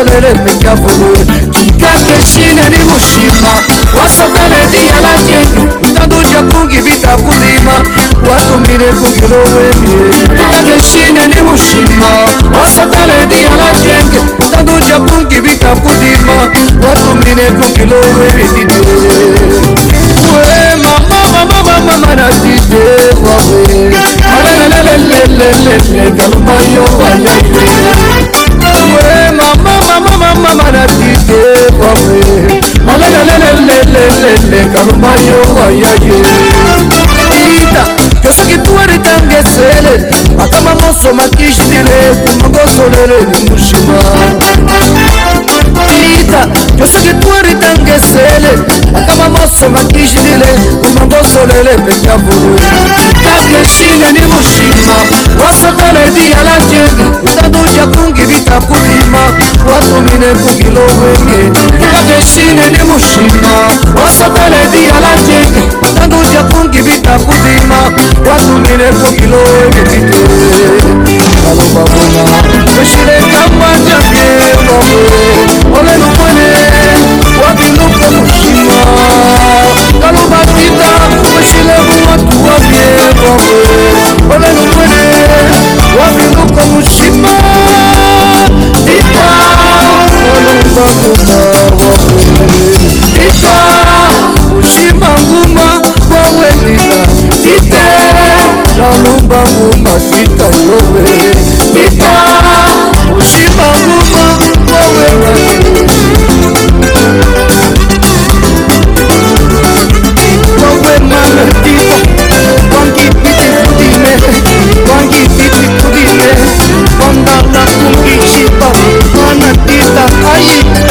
olelemeka bulu kikakeshine ni mushima wasokeleli yalanyenyu tanduja kungi bitakuzima watumile kukilowemye kikakeshine ni mushima wasokeleli yalanyenyu tanduja kungi bitakuzima watumile kukilowemye mama na tite wawe. Alalelelelelele galumayo wayeye mama na tite pobre olelelelelelele kaluma yoko ya ye. Ita yo soki tuwari tange sele makama moso makisitile kumongosolele ni mushima ita yo soki tuwari tange sele akaba mosonga kijilile komangosolele peka bulu kakesinyani mushima wasokoledi yalanje utaduja kungi bitakubima watumine kungilowenge kakesinyani mushima wasokoledi yalanje utaduja kungi bitakubima watumine kungilowenge bite balobabona eshilekambanja bie mobe olelumone wabiluka mushi kalubatita keshile muwatu wabye wawe olenukwene wabinuke mushima ita olubabona wawe ita mushima nguma wawelila ite lalumba nguma sita yowe ita mushima nguma wawelila kibiti kudite mbonganga kumbishipa anatita ayite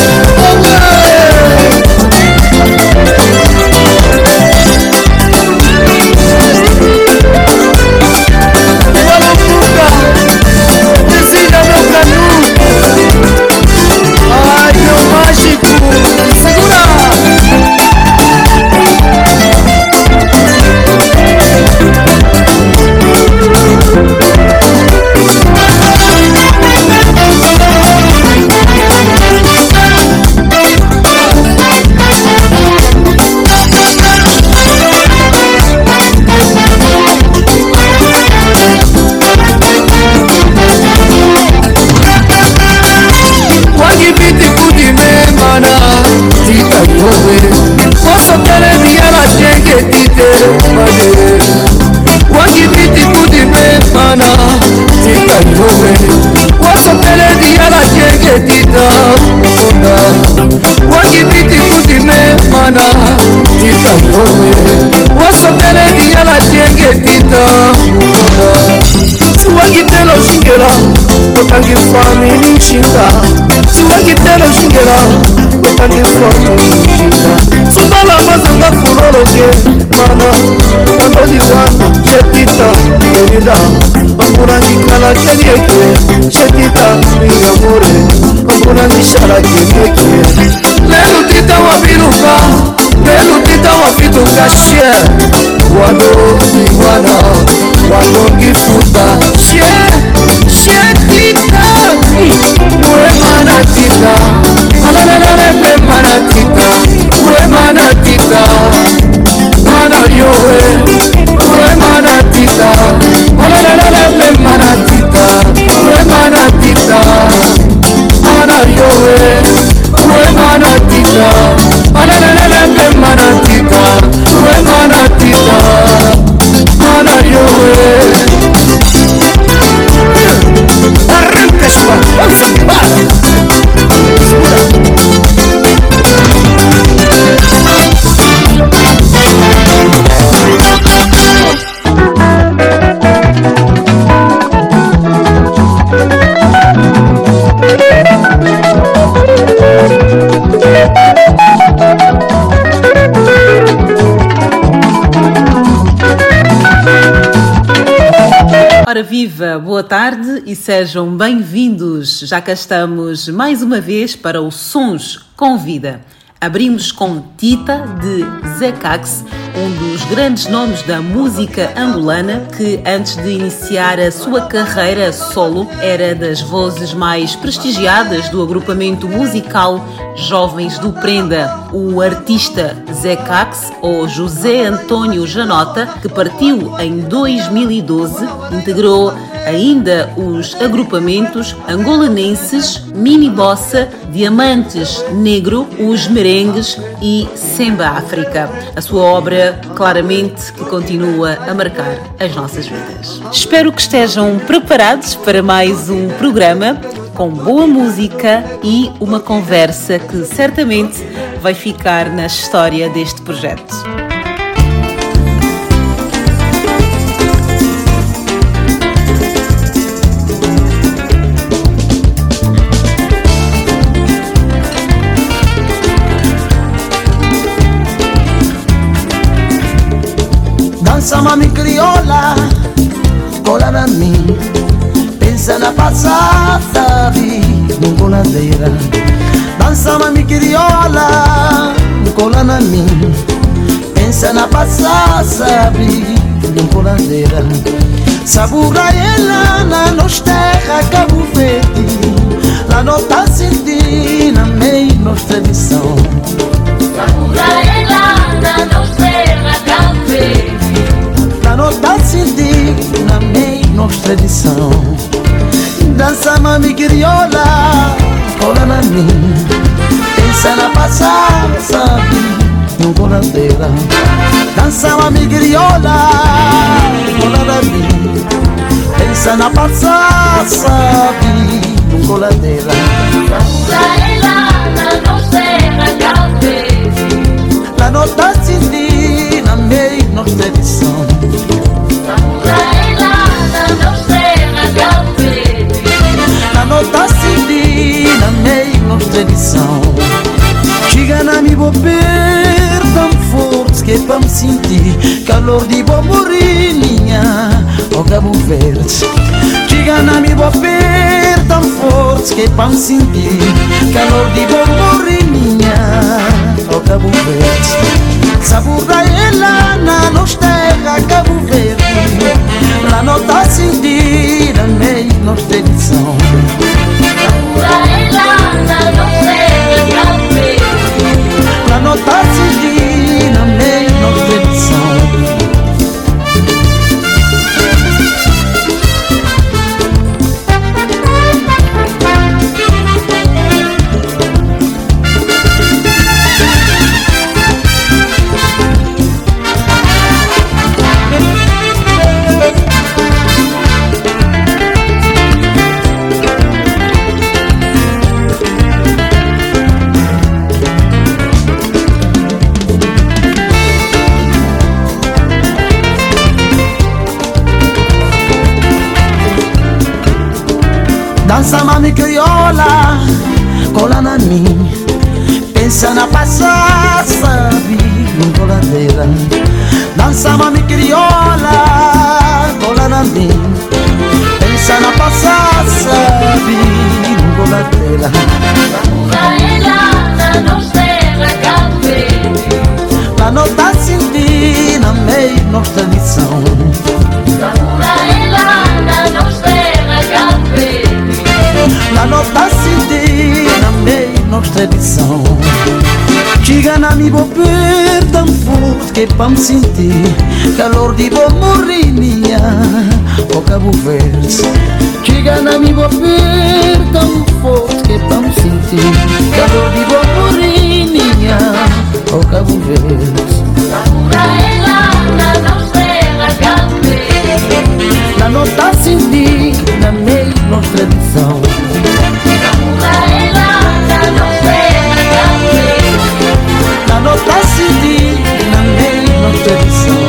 nange fotoika futala bazanga furoloke mana nakoliwa cekita elida bakunani kala kelieke cekita mingamure bakunani shala kekeke lelu tita wa biluka lelu tita wa fituka shie walongi wana walongi futa shie shie tita wemana tita. alalelelempema na tika wema na tika mana yowe wema na tika alalelelempema na tika wema na tika mana yowe wema na tika alalelelempema na tika wema na tika mana yowe. Boa tarde e sejam bem-vindos. Já cá estamos mais uma vez para o Sons com Vida. Abrimos com Tita de Zecax, um dos grandes nomes da música angolana que antes de iniciar a sua carreira solo era das vozes mais prestigiadas do agrupamento musical Jovens do Prenda. O artista Zecax, ou José Antônio Janota, que partiu em 2012, integrou ainda os agrupamentos angolanenses Mini Bossa, Diamantes Negro, os Merengues e Semba África. A sua obra, claramente, que continua a marcar as nossas vidas. Espero que estejam preparados para mais um programa com boa música e uma conversa que certamente vai ficar na história deste projeto. Dança mami crioula, cola na mim Pensa na passada, no coladeira Dança mami crioula, cola na mim Pensa na passada, no coladeira Sabura ela na nos terra Cabo Verde Lá não tá sentindo, meio nos tradição Lá tradição Dança mami crioula, cola na mim. Pensa na passada, sabe, no coladeira Dança mami crioula, cola na mim. Pensa na passada, sabe, no coladeira sentindo, na tradição La nota CD na meio nos tradição Chega na mi bobeira tão forte que pra me sentir Calor de boa morinha o Cabo Verde Chega na mi bobeira tão forte que pra me sentir Calor de boa morinha o Cabo Verde Sabura ela na nos terra Cabo Verde. La nota sentida meio nos tradição La nota sentida mim. Pensa na passada, sabe, coladeira Dança mami crioula, cola na mim. Pensa na passada, sabe, no coladeira Na nota senti na meio nossa tradição Na Na nota senti na meio nossa tradição. Chega na mi bober tão forte que para me sentir. Calor de bom morrinha o Cabo Verde Chega na mi bober tão forte que para me sentir. Calor de bom morrinha o Cabo Verde Na nota senti na meio nossa tradição Na nota senti na meio nossa tradição Na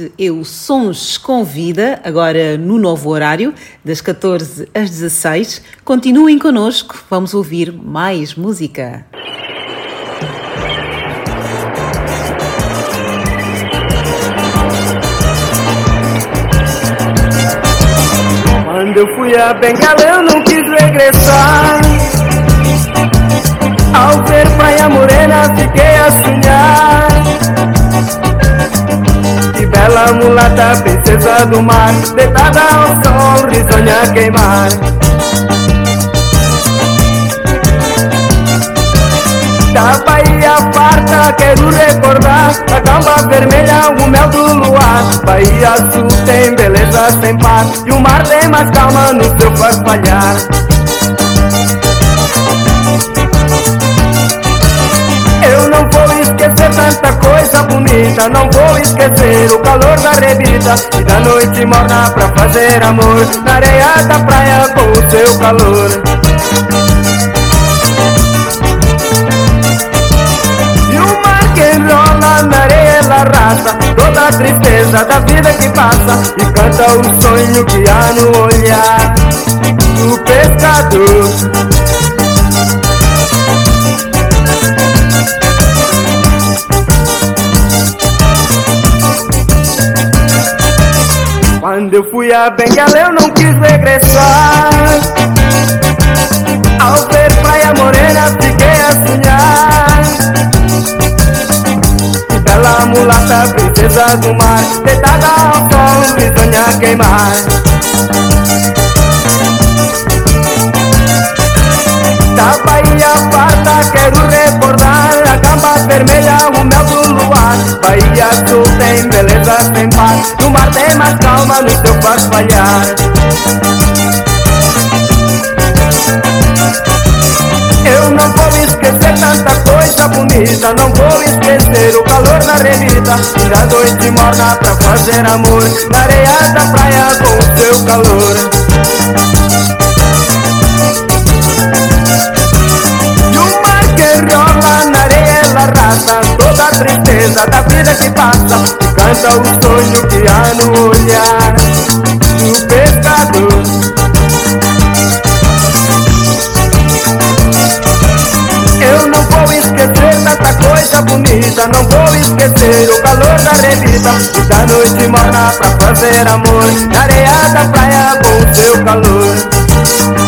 Este é Sons com Vida, agora no novo horário, das 14 às 16. Continuem connosco, vamos ouvir mais música. Quando eu fui a Bengala eu não quis regressar Ao ver Praia Morena fiquei a sonhar Que bela mulata, princesa do mar Deitada ao sol, risonha a queimar. Da Bahia farta quero recordar A camba vermelha, o mel do luar. Bahia azul tem beleza sem par E o mar tem mais calma no seu farfalhar. Eu não vou esquecer tanta coisa bonita. Não vou esquecer o calor da rebita E da noite morna pra fazer amor. Na areia da praia com o seu calor. E o mar que enrola na areia ela Toda a tristeza da vida que passa. E canta o sonho que há no olhar Do pescador Quando eu fui a Bengala eu não quis regressar. Ao ver Praia Morena fiquei a sonhar. Bela mulata, princesa do mar Deitada ao sol, risonha queimar. Da Bahia farta quero recordar A camba vermelha, o do luar Bahia azul tem beleza sem par No mar tem mais calma no seu farfalhar Eu não vou esquecer tanta coisa bonita. Não vou esquecer o calor da revista. E da noite morna pra fazer amor. Na areia da praia com o seu calor. E o mar que rola na areia ela arrasta Toda a tristeza da vida que passa canta o sonho que há no olhar Do pescador. Eu não vou esquecer tanta coisa bonita Não vou esquecer o calor da revista E da noite morna pra fazer amor. Na areia da praia com o seu calor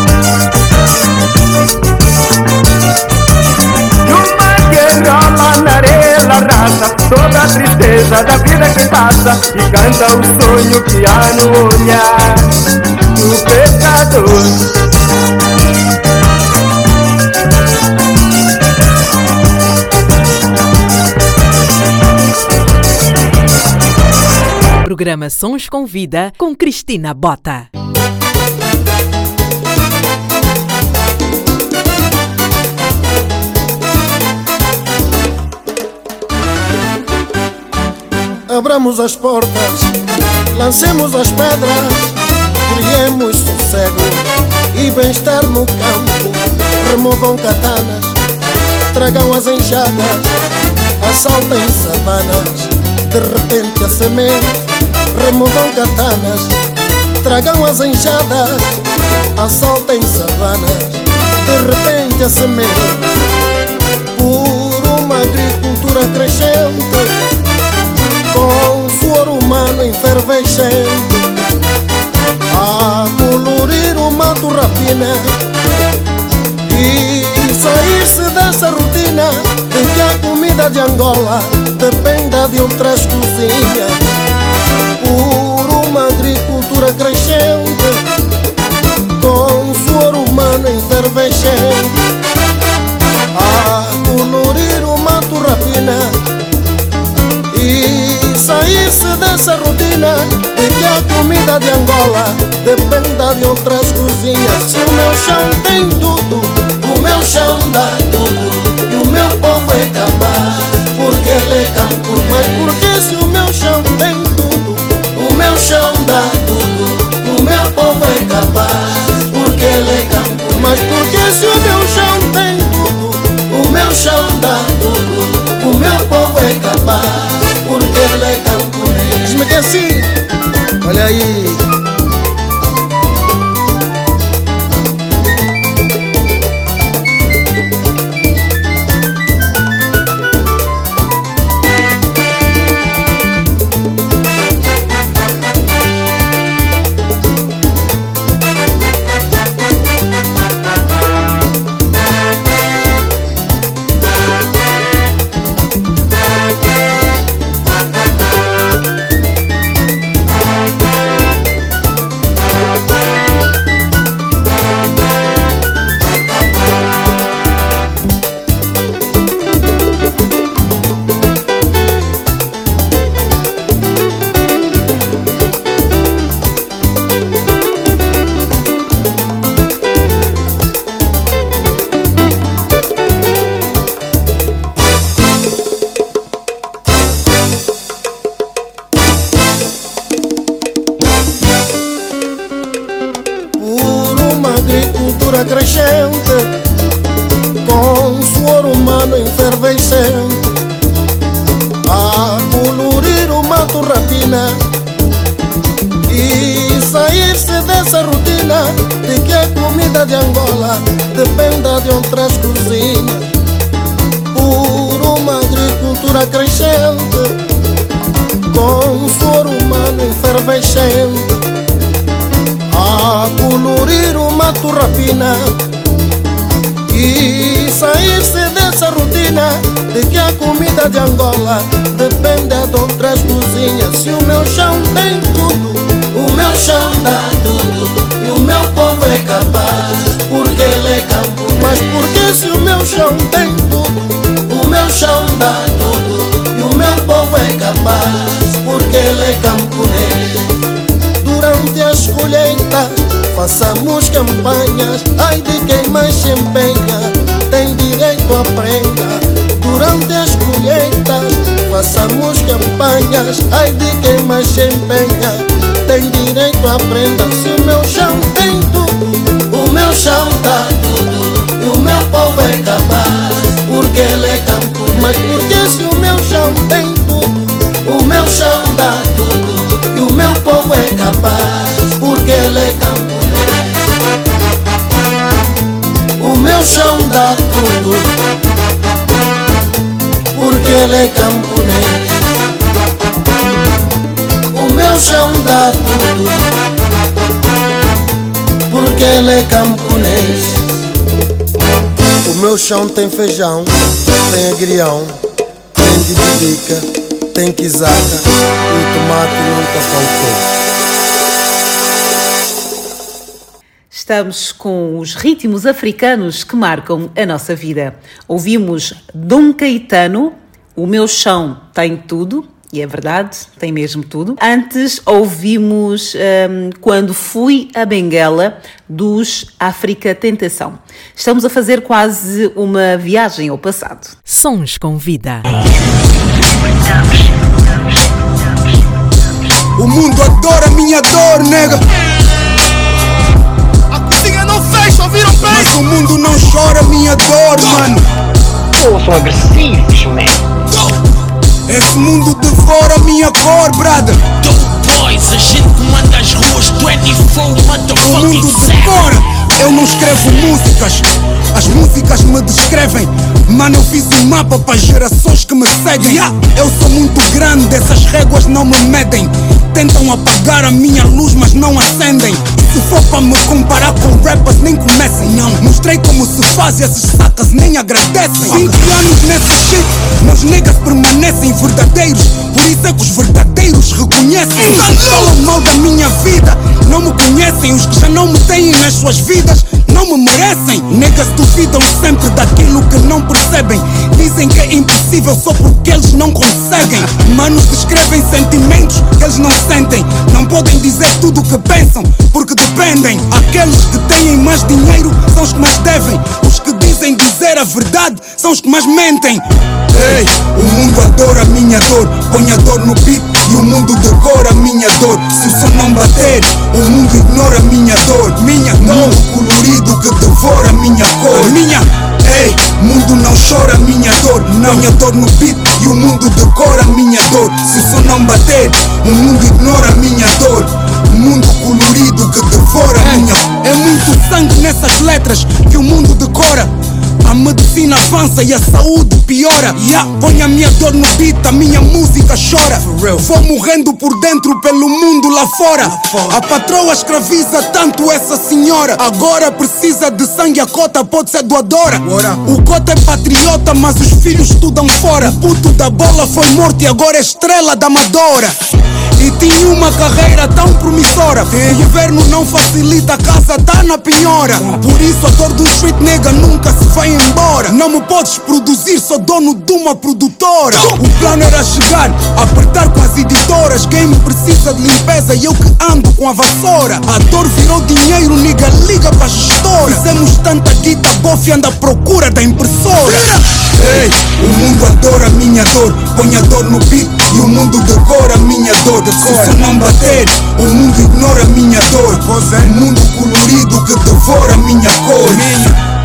Canta o sonho que há no olhar do pescador. Programa Sons com Vida com Cristina Bota. Abramos as portas, lancemos as pedras, criemos sossego e bem-estar no campo. Removam katanas, tragam as enxadas, assaltem savanas, de repente a semente. Removam katanas, tragam as enxadas, assaltem savanas, de repente a semente. Por uma agricultura crescente com suor humano enfervescente a colorir o mato rapina. E sair-se dessa rotina em que a comida de Angola dependa de outras cozinhas por uma agricultura crescente com suor humano enfervescente a colorir o mato rapina sair-se dessa rotina de que a comida de Angola dependa de outras cozinhas. Se o meu chão tem tudo, o meu chão dá tudo e o meu povo é capaz, porque ele é campo. Mas porque assim, olha aí. E sair-se dessa rotina de que a comida de Angola depende de outras cozinhas. Se o meu chão tem tudo, o meu chão dá tudo e o meu povo é capaz, porque ele é campo. Mas porque se o meu chão tem tudo, o meu chão dá tudo e o meu povo é capaz, porque ele é camponês durante as colheitas façamos campanhas ai de quem mais se empenha tem direito à prenda. Durante as colheitas façamos campanhas ai de quem mais se empenha tem direito à prenda. Se o meu chão tem tudo o meu chão dá tudo e o meu povo é capaz porque ele é campo mas porque se o meu chão tem Chão dá tudo, porque ele é camponês. O meu chão dá tudo, porque ele é camponês. O meu chão tem feijão, tem agrião, tem didica tem quizaca e o tomate nunca faltou. Estamos com os ritmos africanos que marcam a nossa vida. Ouvimos Dom Caetano, O Meu Chão Tem Tudo, E é verdade, tem mesmo tudo. Antes ouvimos um, Quando Fui a Benguela, dos África Tentação. Estamos a fazer quase uma viagem ao passado. Sons com vida. O mundo adora minha dor, nega. Fecha, ouviram bem? Mas o mundo não chora minha dor, mano. Pô, são agressivos, man. Esse mundo devora minha cor, brother. Boys, a gente comanda as ruas 24 O motherfucking mundo 7. devora. Eu não escrevo músicas, as músicas me descrevem. Mano, eu fiz um mapa para gerações que me seguem. Eu sou muito grande, essas réguas não me medem. Tentam apagar a minha luz, mas não acendem. Se for para me comparar com rappers, nem comecem. Não, mostrei como se faz e esses sacas nem agradecem. 20 anos nesse shit, meus niggas permanecem verdadeiros. Por isso é que os verdadeiros reconhecem. Falam mal da minha vida, não me conhecem. Os que já não me têm nas suas vidas, não me merecem. Negas duvidam sempre daquilo que não percebem. Dizem que é impossível só porque eles não conseguem. Manos descrevem sentimentos que eles não sentem. Não podem dizer tudo o que pensam, porque dependem. Aqueles que têm mais dinheiro são os que mais devem. Os que dizem dizer a verdade são os que mais mentem. Ei, o mundo adora a minha dor, põe a dor no beat e o mundo decora a minha dor. Se o som não bater, o mundo ignora a minha dor. Minha dor, colorido que devora a minha cor. Minha, ei, mundo não chora minha dor. Não, minha dor no beat e o mundo decora minha dor. Se o som não bater, o mundo ignora minha dor. Mundo colorido que devora a minha. É muito sangue nessas letras que o mundo decora. A medicina avança e a saúde piora. Yeah. Põe a minha dor no beat, a minha música chora. Vou morrendo por dentro pelo mundo lá fora. A patroa escraviza tanto essa senhora. Agora precisa de sangue, a cota pode ser doadora. O cota é patriota, mas os filhos estudam fora. O puto da bola foi morto e agora é estrela da Amadora. E tinha uma carreira tão promissora. O governo não facilita, a casa tá na penhora. Por isso a dor do street nega nunca se vai embora. Não me podes produzir, sou dono de uma produtora. O plano era chegar, apertar com as editoras. Quem me precisa de limpeza e eu que ando com a vassoura. A dor virou dinheiro, nigga, liga pra gestora. Fizemos tanta guita, bofe anda à procura da impressora. Ei, o mundo adora a minha dor, põe a dor no beat e o mundo decora a minha dor. Se isso não bater, o mundo ignora a minha dor. O mundo colorido que devora a minha cor.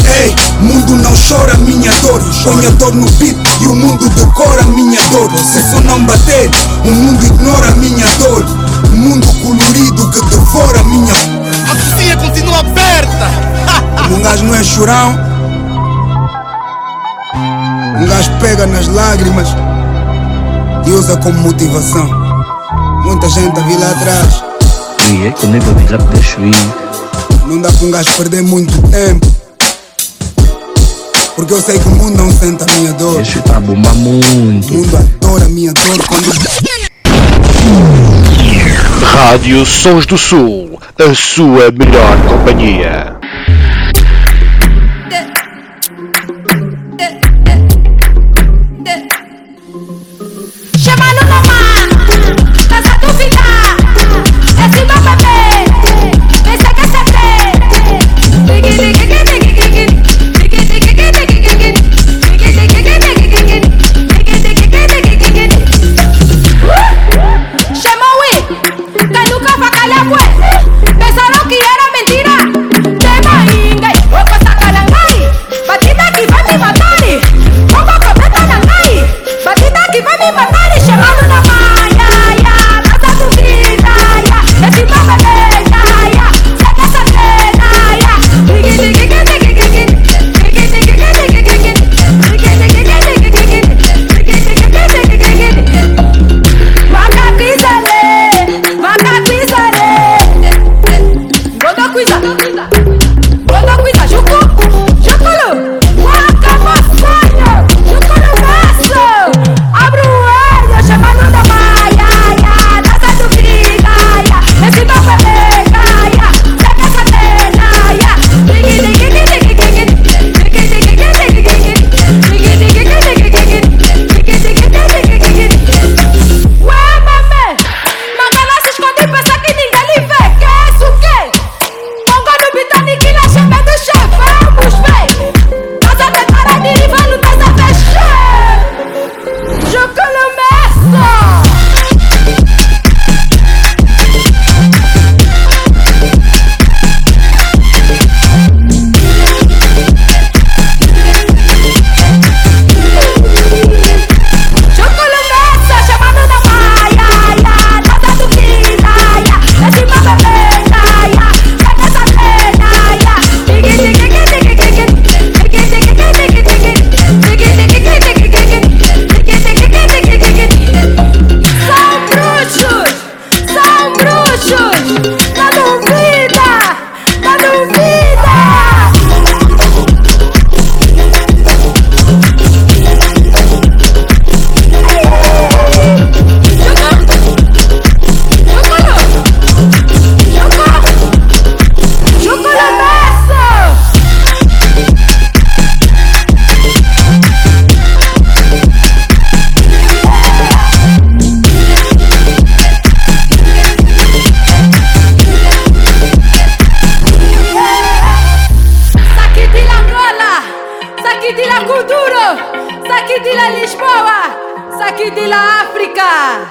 Ei, mundo não chora a minha dor. Põe a dor no beat e o mundo decora a minha dor. Se isso não bater, o mundo ignora a minha dor. O mundo colorido que devora a minha. A cozinha continua aberta. Um gajo não é chorão. Um gajo pega nas lágrimas e usa como motivação. Muita gente a vir lá atrás. Oui, comigo vais lá poder chuir. Não dá para um gajo perder muito tempo. Porque eu sei que o mundo não sente a minha dor. Esse tá a bombar O muito. mundo adora a minha dor quando. Rádio Sons do Sul, a sua melhor companhia.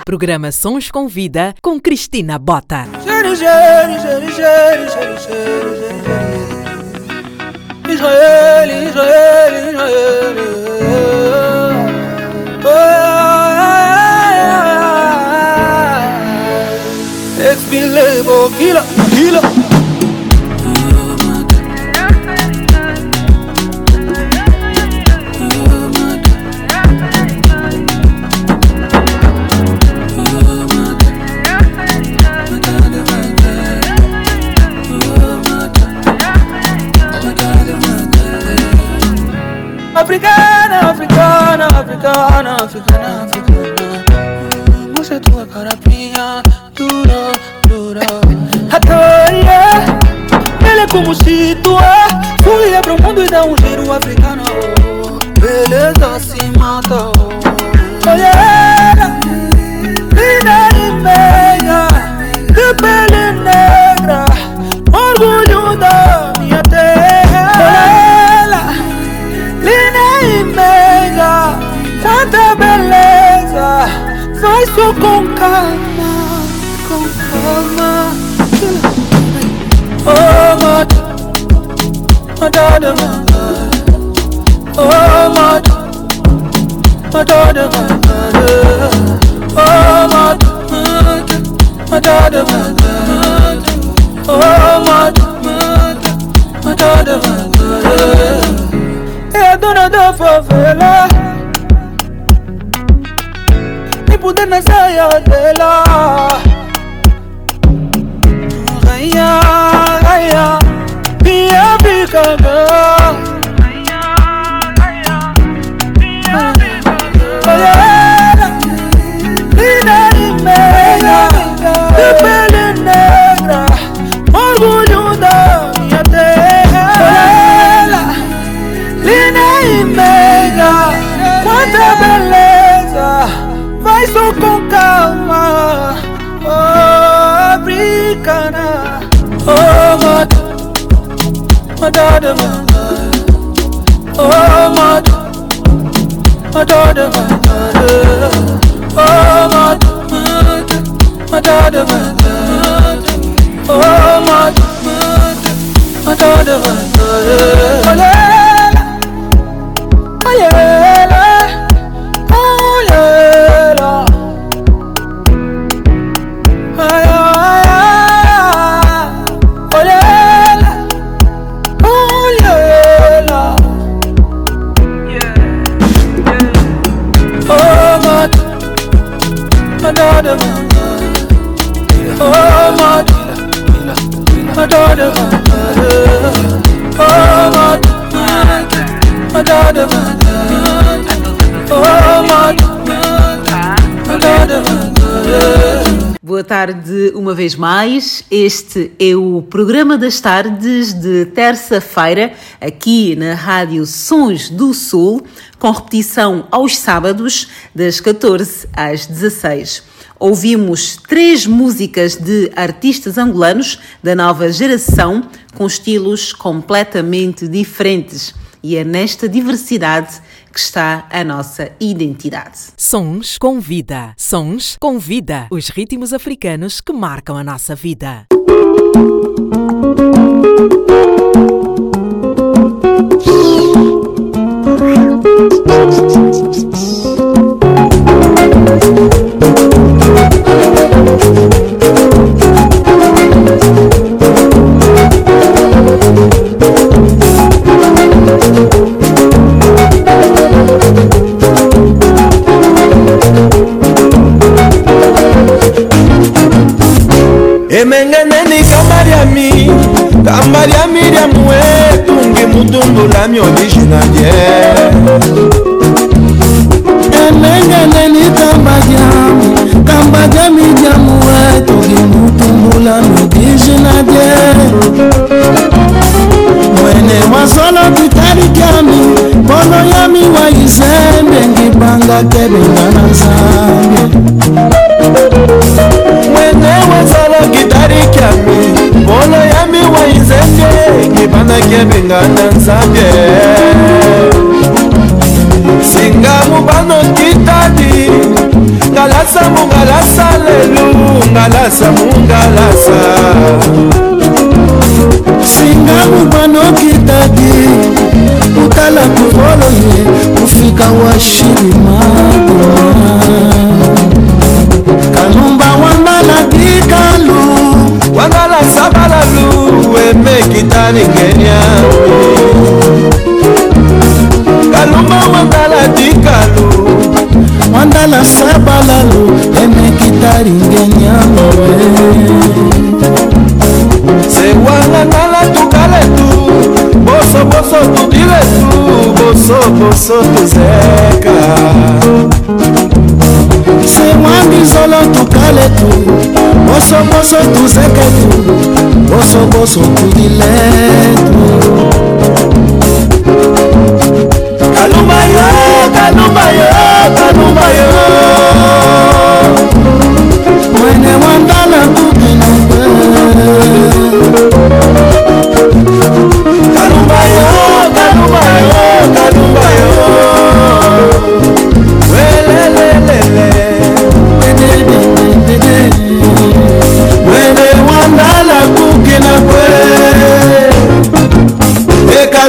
Programa Sons com Vida com Cristina Bota. Israel, Israel, Israel. Ex-Bilebo, killer. Africana, africana, africana, africana, africana. Mostra tua carapinha, dura, dura. Atoria, ele é como se tu é. Fui pro mundo e dá um giro africano. Boa tarde uma vez mais. Este é o programa das tardes de terça-feira, aqui na Rádio Sons do Sul, com repetição aos sábados, das 14 às 16. Ouvimos três músicas de artistas angolanos da nova geração, com estilos completamente diferentes. E é nesta diversidade que está a nossa identidade. Sons com vida. Sons com vida. Os ritmos africanos que marcam a nossa vida. ndolami originaliere enengene litambadia tambadia midiamue tokindutumbulami originaliere mwene wasolo tutalikiami mpono ya miwayise ndenge bangakebinga na nzambe. nakebenga na nzambe. Singa mobano kitadi ngalasa mongalasa lelu ngalasa mongalasa singa mobano kitadi kotala kobolo ye kofika wa shilimagoa emekitani kenya. Kalumba wandala dikalu. Wandala sabalalu emekitari kenya sewanga ngala tukale tu. Bosoboso tudile tu. Bosoboso tuzeka. Sewangizolo tukale tu. Bosoboso tuzeketu bosoboso tudiletu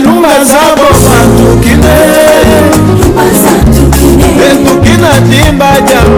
lumba zabo santukine etukina dimba jama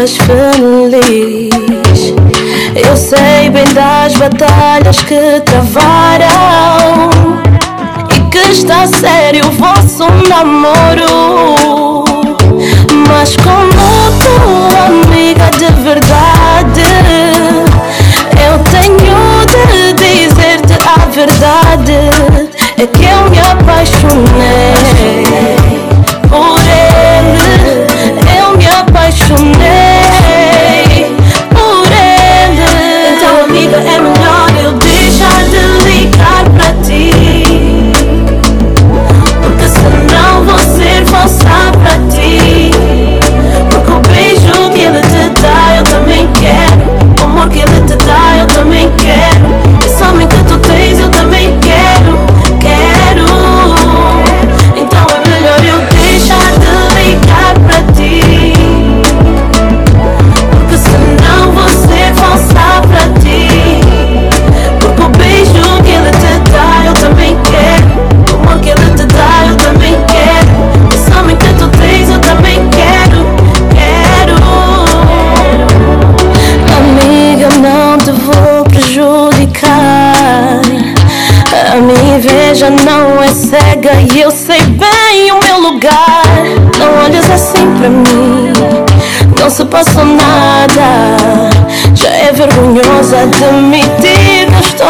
Faz feliz. Eu sei bem das batalhas que travaram e que está sério o vosso namoro. Mas como tua amiga de verdade, eu tenho de dizer-te a verdade. É que eu me apaixonei e eu sei bem o meu lugar. Não olhas assim pra mim, não se passou nada. Já é vergonhosa admitir que estou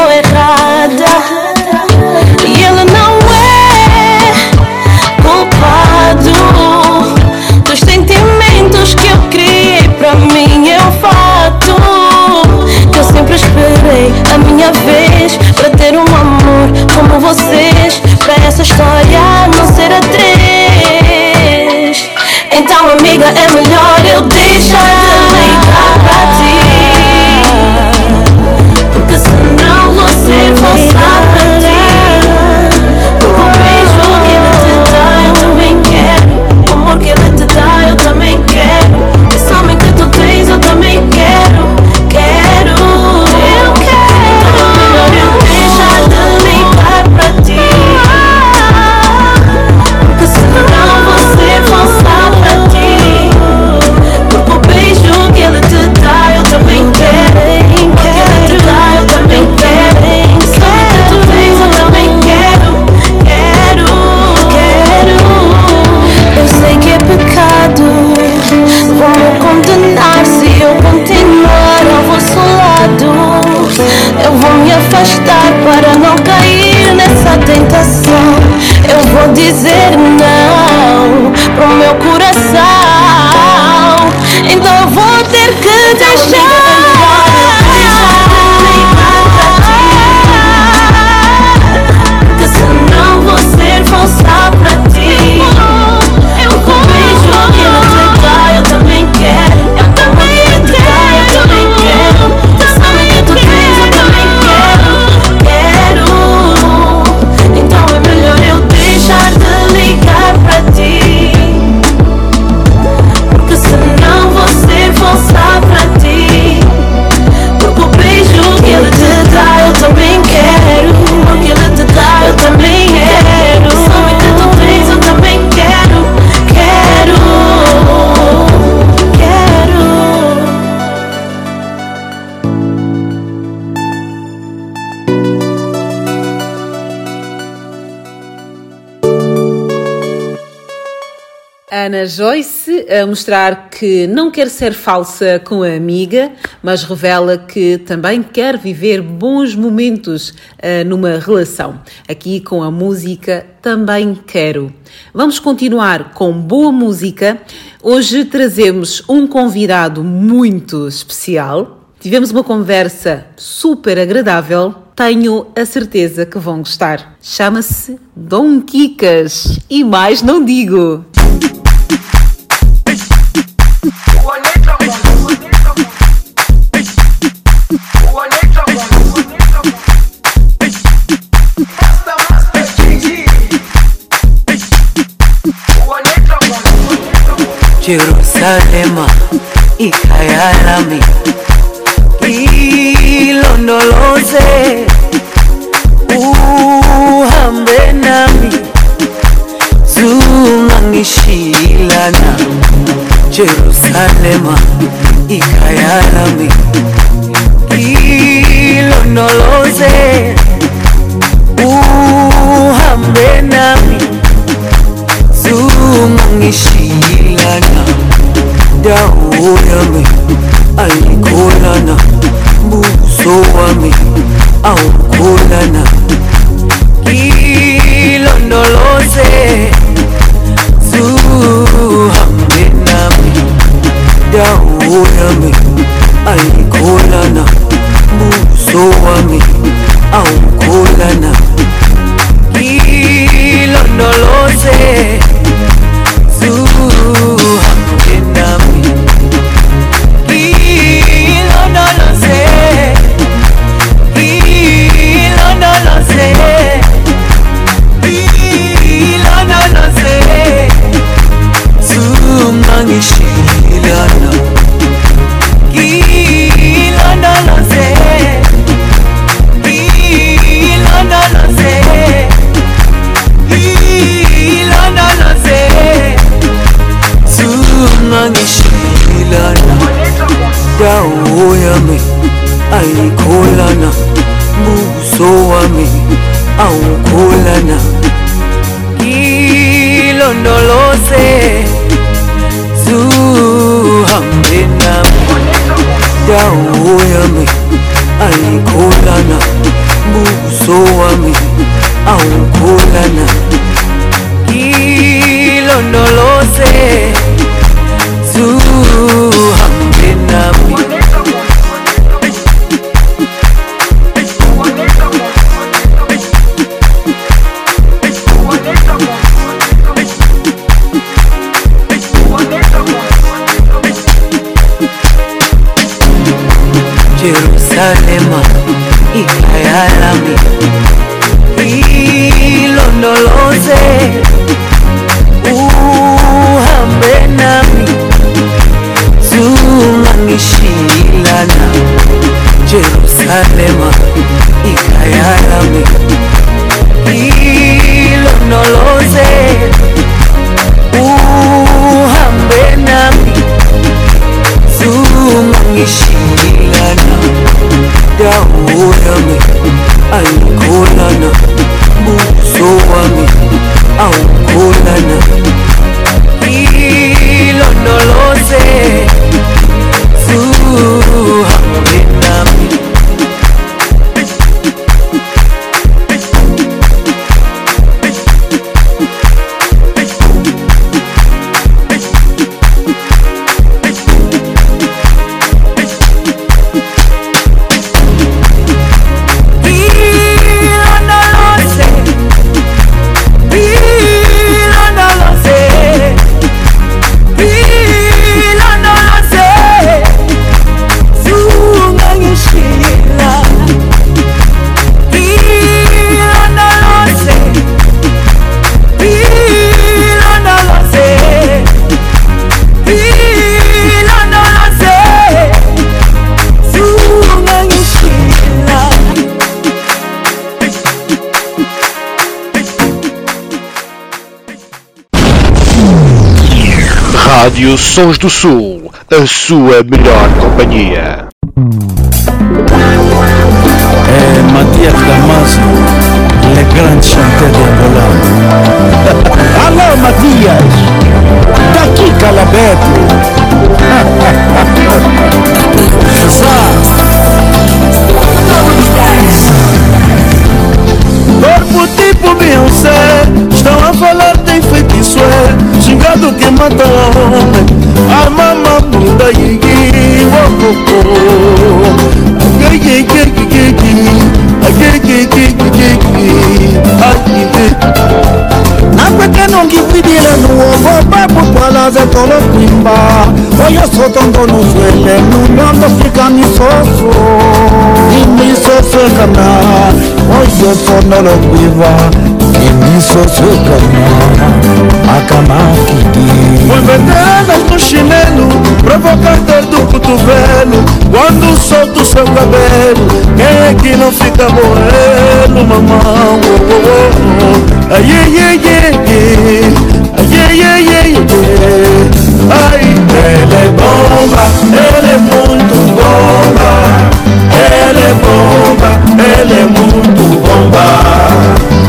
Joyce a mostrar que não quer ser falsa com a amiga, mas revela que também quer viver bons momentos uh, numa relação. Aqui com a música Também Quero. Vamos continuar com boa música. Hoje trazemos um convidado muito especial. Tivemos uma conversa super agradável tenho a certeza que vão gostar. Chama-se Dom Quicas e mais não digo. Jerusalem, ikayalami ilondoloze uhambe nami zungangishilana Jerusalem, ikayalami ilondoloze uhambe nami tungangishilana dawo yami alikolana Rádio Sons do Sul, a sua melhor companhia. É Matias Damasio, le grande chanteur de Angola. Alô Matias, daqui Calabeto. kwimba oyo sotongo nuzwele nunyondo fika misoso. Imisoso ekana? Oyo sonolo kwiva imisoso ekana? Akamafidi Envenenas no chinelo Provocador do cotovelo Quando solta o seu cabelo Quem é que não fica morrendo, mamão? Oh, oh, oh. Ai, ai, ai, ai, ai. Ai, ai, ai, ai, ai. Ai, ele é bomba Ele é muito bomba Ele é bomba Ele é muito bomba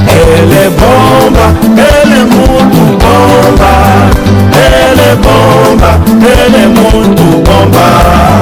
Ele é bomba Ele é muito bomba Ele é bomba Ele é muito bomba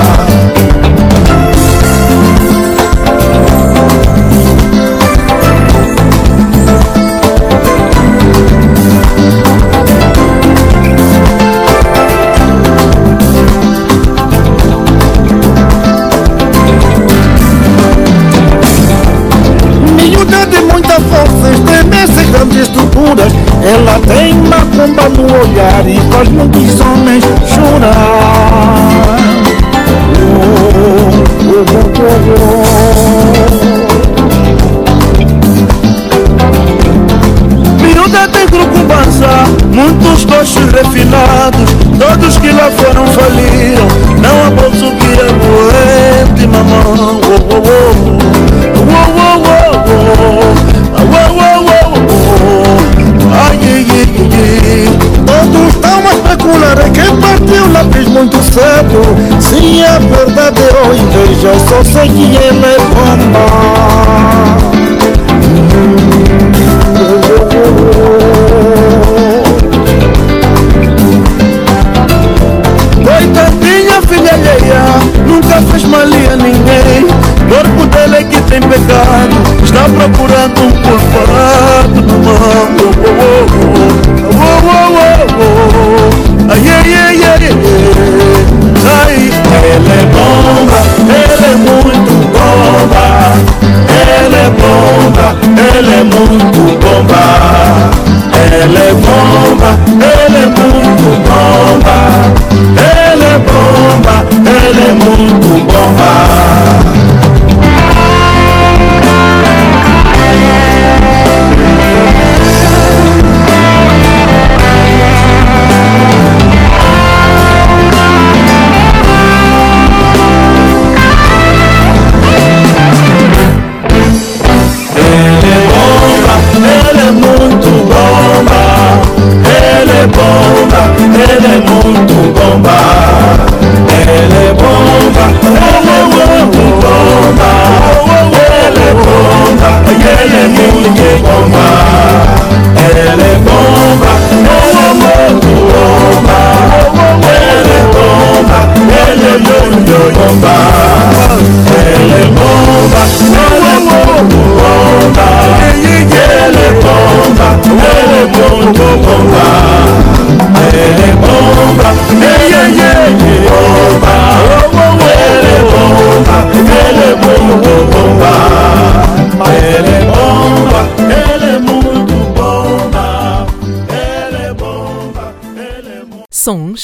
faz muitos homens chorar. Oh, oh, oh, Miúda tem grucumbança, muitos gostos refinados Todos que lá foram faliram. Não há bolso que aguente, mamão ela quis muito certo. Se é verdade ou inveja só sei que ela é bomba Coitadinha, filha alheia Nunca fez malia a ninguém. O Corpo dele é que tem pecado Está procurando um culpado Mano, oh, oh, oh, oh, oh, oh, oh. ayeyeyeye ayi. Elebomba, ele muito bomba, ele bomba, ele muito bomba, ele bomba, ele muito bomba, ele bomba, ele muito bomba.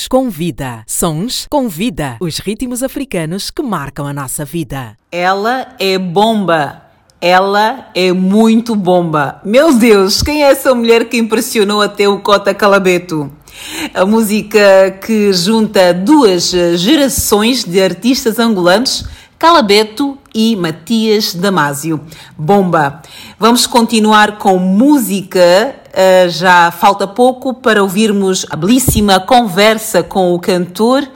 Com vida. Sons com vida. Os ritmos africanos que marcam a nossa vida. Ela é bomba. Ela é muito bomba. Meu Deus, quem é essa mulher que impressionou até o Cota Calabeto? A música que junta duas gerações de artistas angolanos, Calabeto e Matias Damasio. Bomba! Vamos continuar com música. Uh, já falta pouco para ouvirmos a belíssima conversa com o cantor,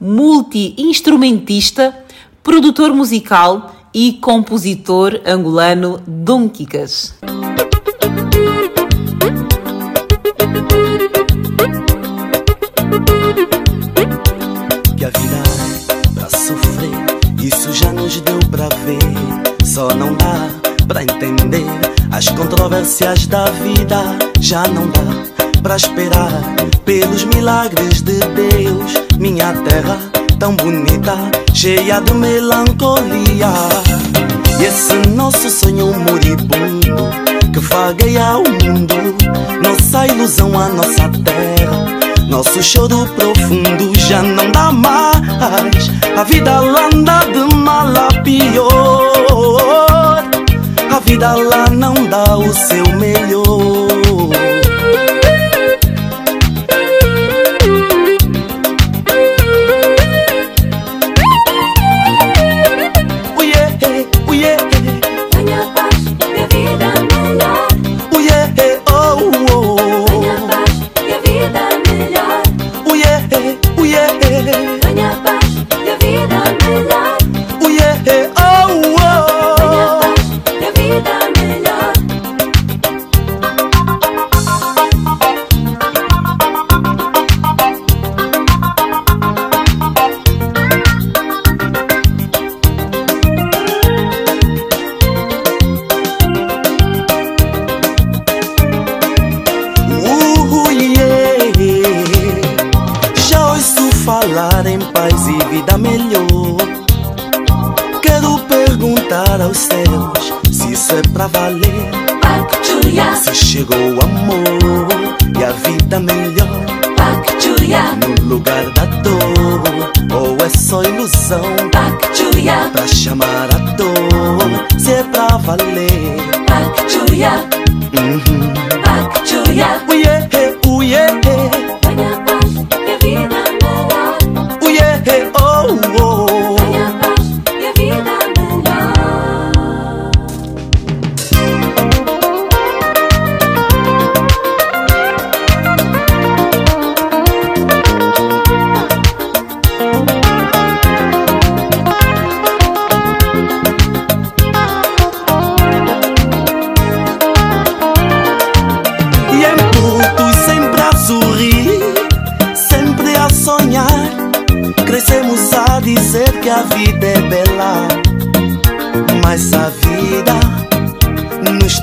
multi-instrumentista, produtor musical e compositor angolano Dom Kikas. Que a vida é pra sofrer, isso já nos deu pra ver. Só não dá pra entender as controvérsias da vida. Já não dá pra esperar pelos milagres de Deus. Minha terra tão bonita, cheia de melancolia. E esse nosso sonho moribundo que vagueia o mundo, nossa ilusão, a nossa terra. Nosso choro profundo já não dá mais. A vida lá anda de mal a pior. Vida lá não dá o seu melhor.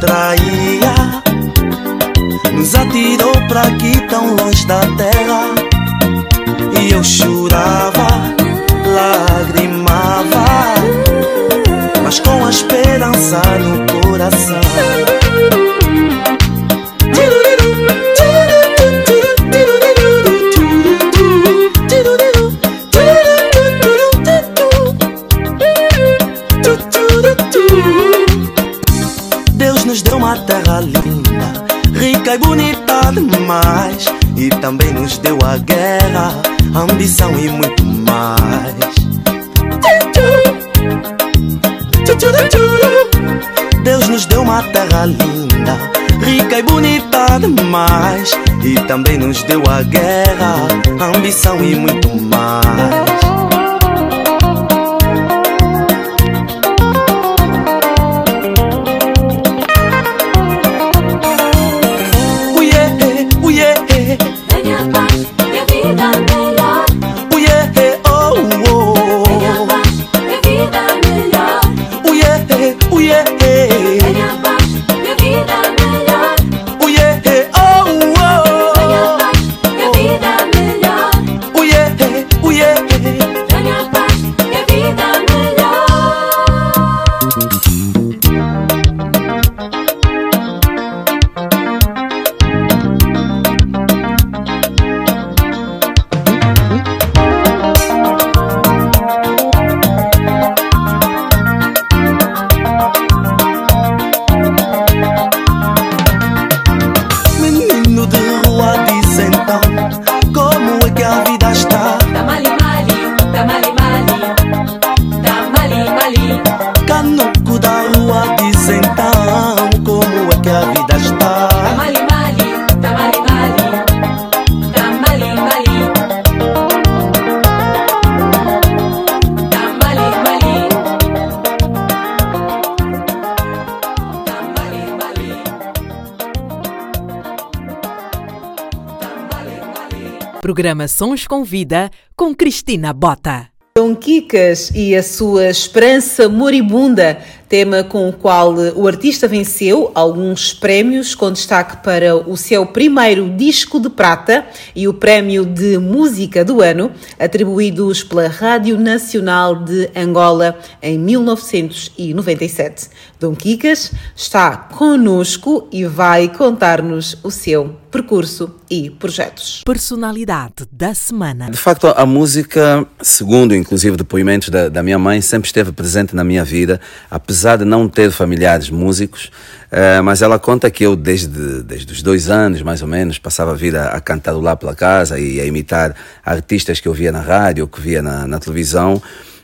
Traía, nos atirou pra aqui tão longe da terra. E eu chorava, lagrimava, mas com a esperança no coração. E também nos deu a guerra, ambição e muito mais. Deus nos deu uma terra linda, rica e bonita demais. E também nos deu a guerra, ambição e muito mais. Programa Sons com Vida com Cristina Bota. Dom Kikas e a sua esperança moribunda, tema com o qual o artista venceu alguns prémios, com destaque para o seu primeiro disco de prata e o prémio de música do ano, atribuídos pela Rádio Nacional de Angola em 1997. Dom Kikas está conosco e vai contar-nos o seu percurso e projetos. Personalidade da semana. De facto, a música, segundo inclusive depoimentos da, da minha mãe, sempre esteve presente na minha vida, apesar de não ter familiares músicos. eh, mas ela conta que eu, desde, desde os dois anos, mais ou menos, passava a vida a cantarolar pela casa e a imitar artistas que eu via na rádio, ou que via na, na televisão.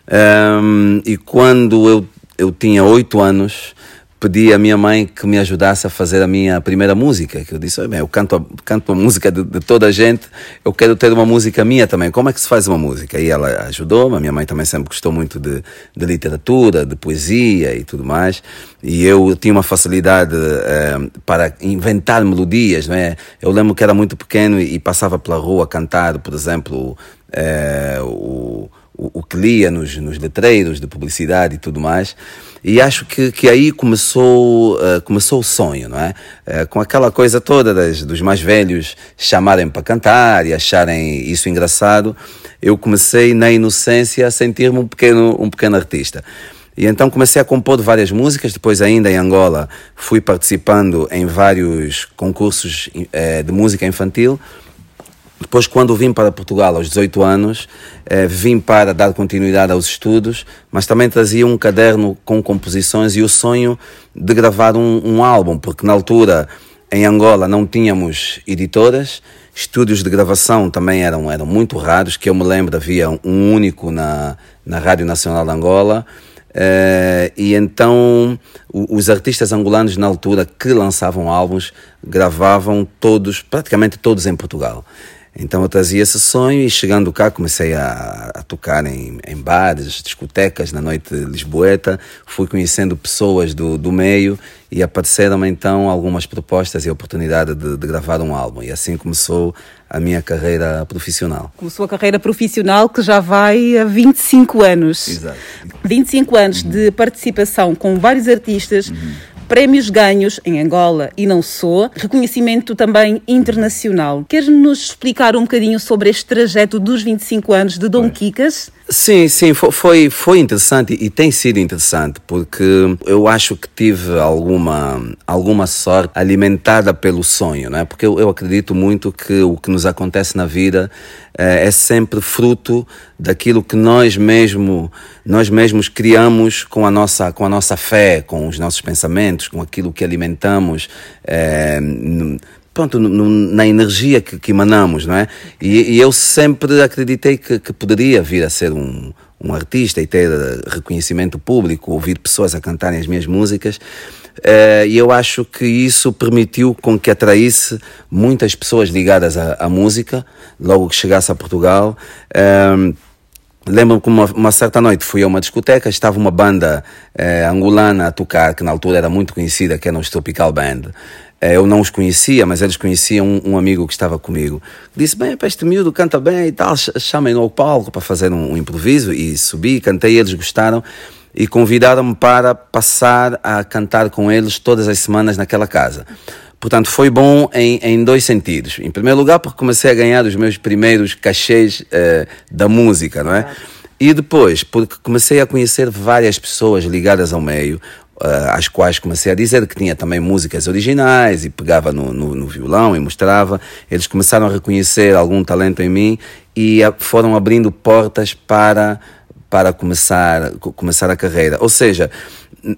Ehm, e quando eu, eu tinha oito anos, pedi à minha mãe que me ajudasse a fazer a minha primeira música. Que eu disse, "Olha, bem, eu canto, a- canto música de, de toda a gente, eu quero ter uma música minha também. Como é que se faz uma música? E ela ajudou-me. A minha mãe também sempre gostou muito de, de literatura, de poesia e tudo mais. E eu tinha uma facilidade eh, para inventar melodias, não é? Eu lembro que era muito pequeno e, e passava pela rua a cantar, por exemplo, eh, o o, que lia nos, nos letreiros de publicidade e tudo mais. E acho que, que aí começou, eh, começou o sonho, não é? Eh, com aquela coisa toda das, dos mais velhos chamarem para cantar e acharem isso engraçado, eu comecei na inocência a sentir-me um pequeno, um pequeno artista. E então comecei a compor várias músicas, depois ainda em Angola fui participando em vários concursos eh, de música infantil, depois, quando vim para Portugal aos 18 anos, eh, vim para dar continuidade aos estudos, mas também trazia um caderno com composições e o sonho de gravar um, um álbum, porque na altura em Angola não tínhamos editoras, estúdios de gravação também eram, eram muito raros, que eu me lembro havia um único na, na Rádio Nacional de Angola. Eh, e então os artistas angolanos na altura que lançavam álbuns gravavam todos, praticamente todos em Portugal. Então eu trazia esse sonho e chegando cá comecei a, a tocar em, em, bares, discotecas, na noite lisboeta. Fui conhecendo pessoas do, do meio e apareceram então algumas propostas e a oportunidade de, de gravar um álbum. E assim começou a minha carreira profissional. Começou a carreira profissional que já vai a 25 anos. Exato. 25 anos uhum. de participação com vários artistas. Uhum prémios ganhos em Angola e não só, reconhecimento também internacional. Queres nos explicar um bocadinho sobre este trajeto dos 25 anos de Dom Kikas? Sim, sim, foi, foi interessante e tem sido interessante porque eu acho que tive alguma, alguma sorte alimentada pelo sonho, não é? Porque eu, eu acredito muito que o que nos acontece na vida é, é sempre fruto daquilo que nós mesmo nós mesmos criamos com a nossa com a nossa fé, com os nossos pensamentos, com aquilo que alimentamos. É, pronto, na energia que, que, emanamos, não é? E, e eu sempre acreditei que, que, poderia vir a ser um, um artista e ter reconhecimento público, ouvir pessoas a cantarem as minhas músicas. Uh, e eu acho que isso permitiu com que atraísse muitas pessoas ligadas à, à música, logo que chegasse a Portugal. Uh, Lembro-me que uma, uma, certa noite fui a uma discoteca, estava uma banda eh, angolana a tocar, que na altura era muito conhecida, que era o Tropical Band. Eh, eu não os conhecia, mas eles conheciam um, um amigo que estava comigo. Disse, bem, este miúdo canta bem e tal, chamem-no ao palco para fazer um, um, improviso. E subi, cantei, eles gostaram e convidaram-me para passar a cantar com eles todas as semanas naquela casa. Portanto, foi bom em, em dois sentidos. Em primeiro lugar, porque comecei a ganhar os meus primeiros cachês uh, da música, não é? E depois, porque comecei a conhecer várias pessoas ligadas ao meio, às quais comecei a dizer que tinha também músicas originais e pegava no, no, no, violão e mostrava. Eles começaram a reconhecer algum talento em mim e foram abrindo portas para, para começar, começar a carreira. Ou seja,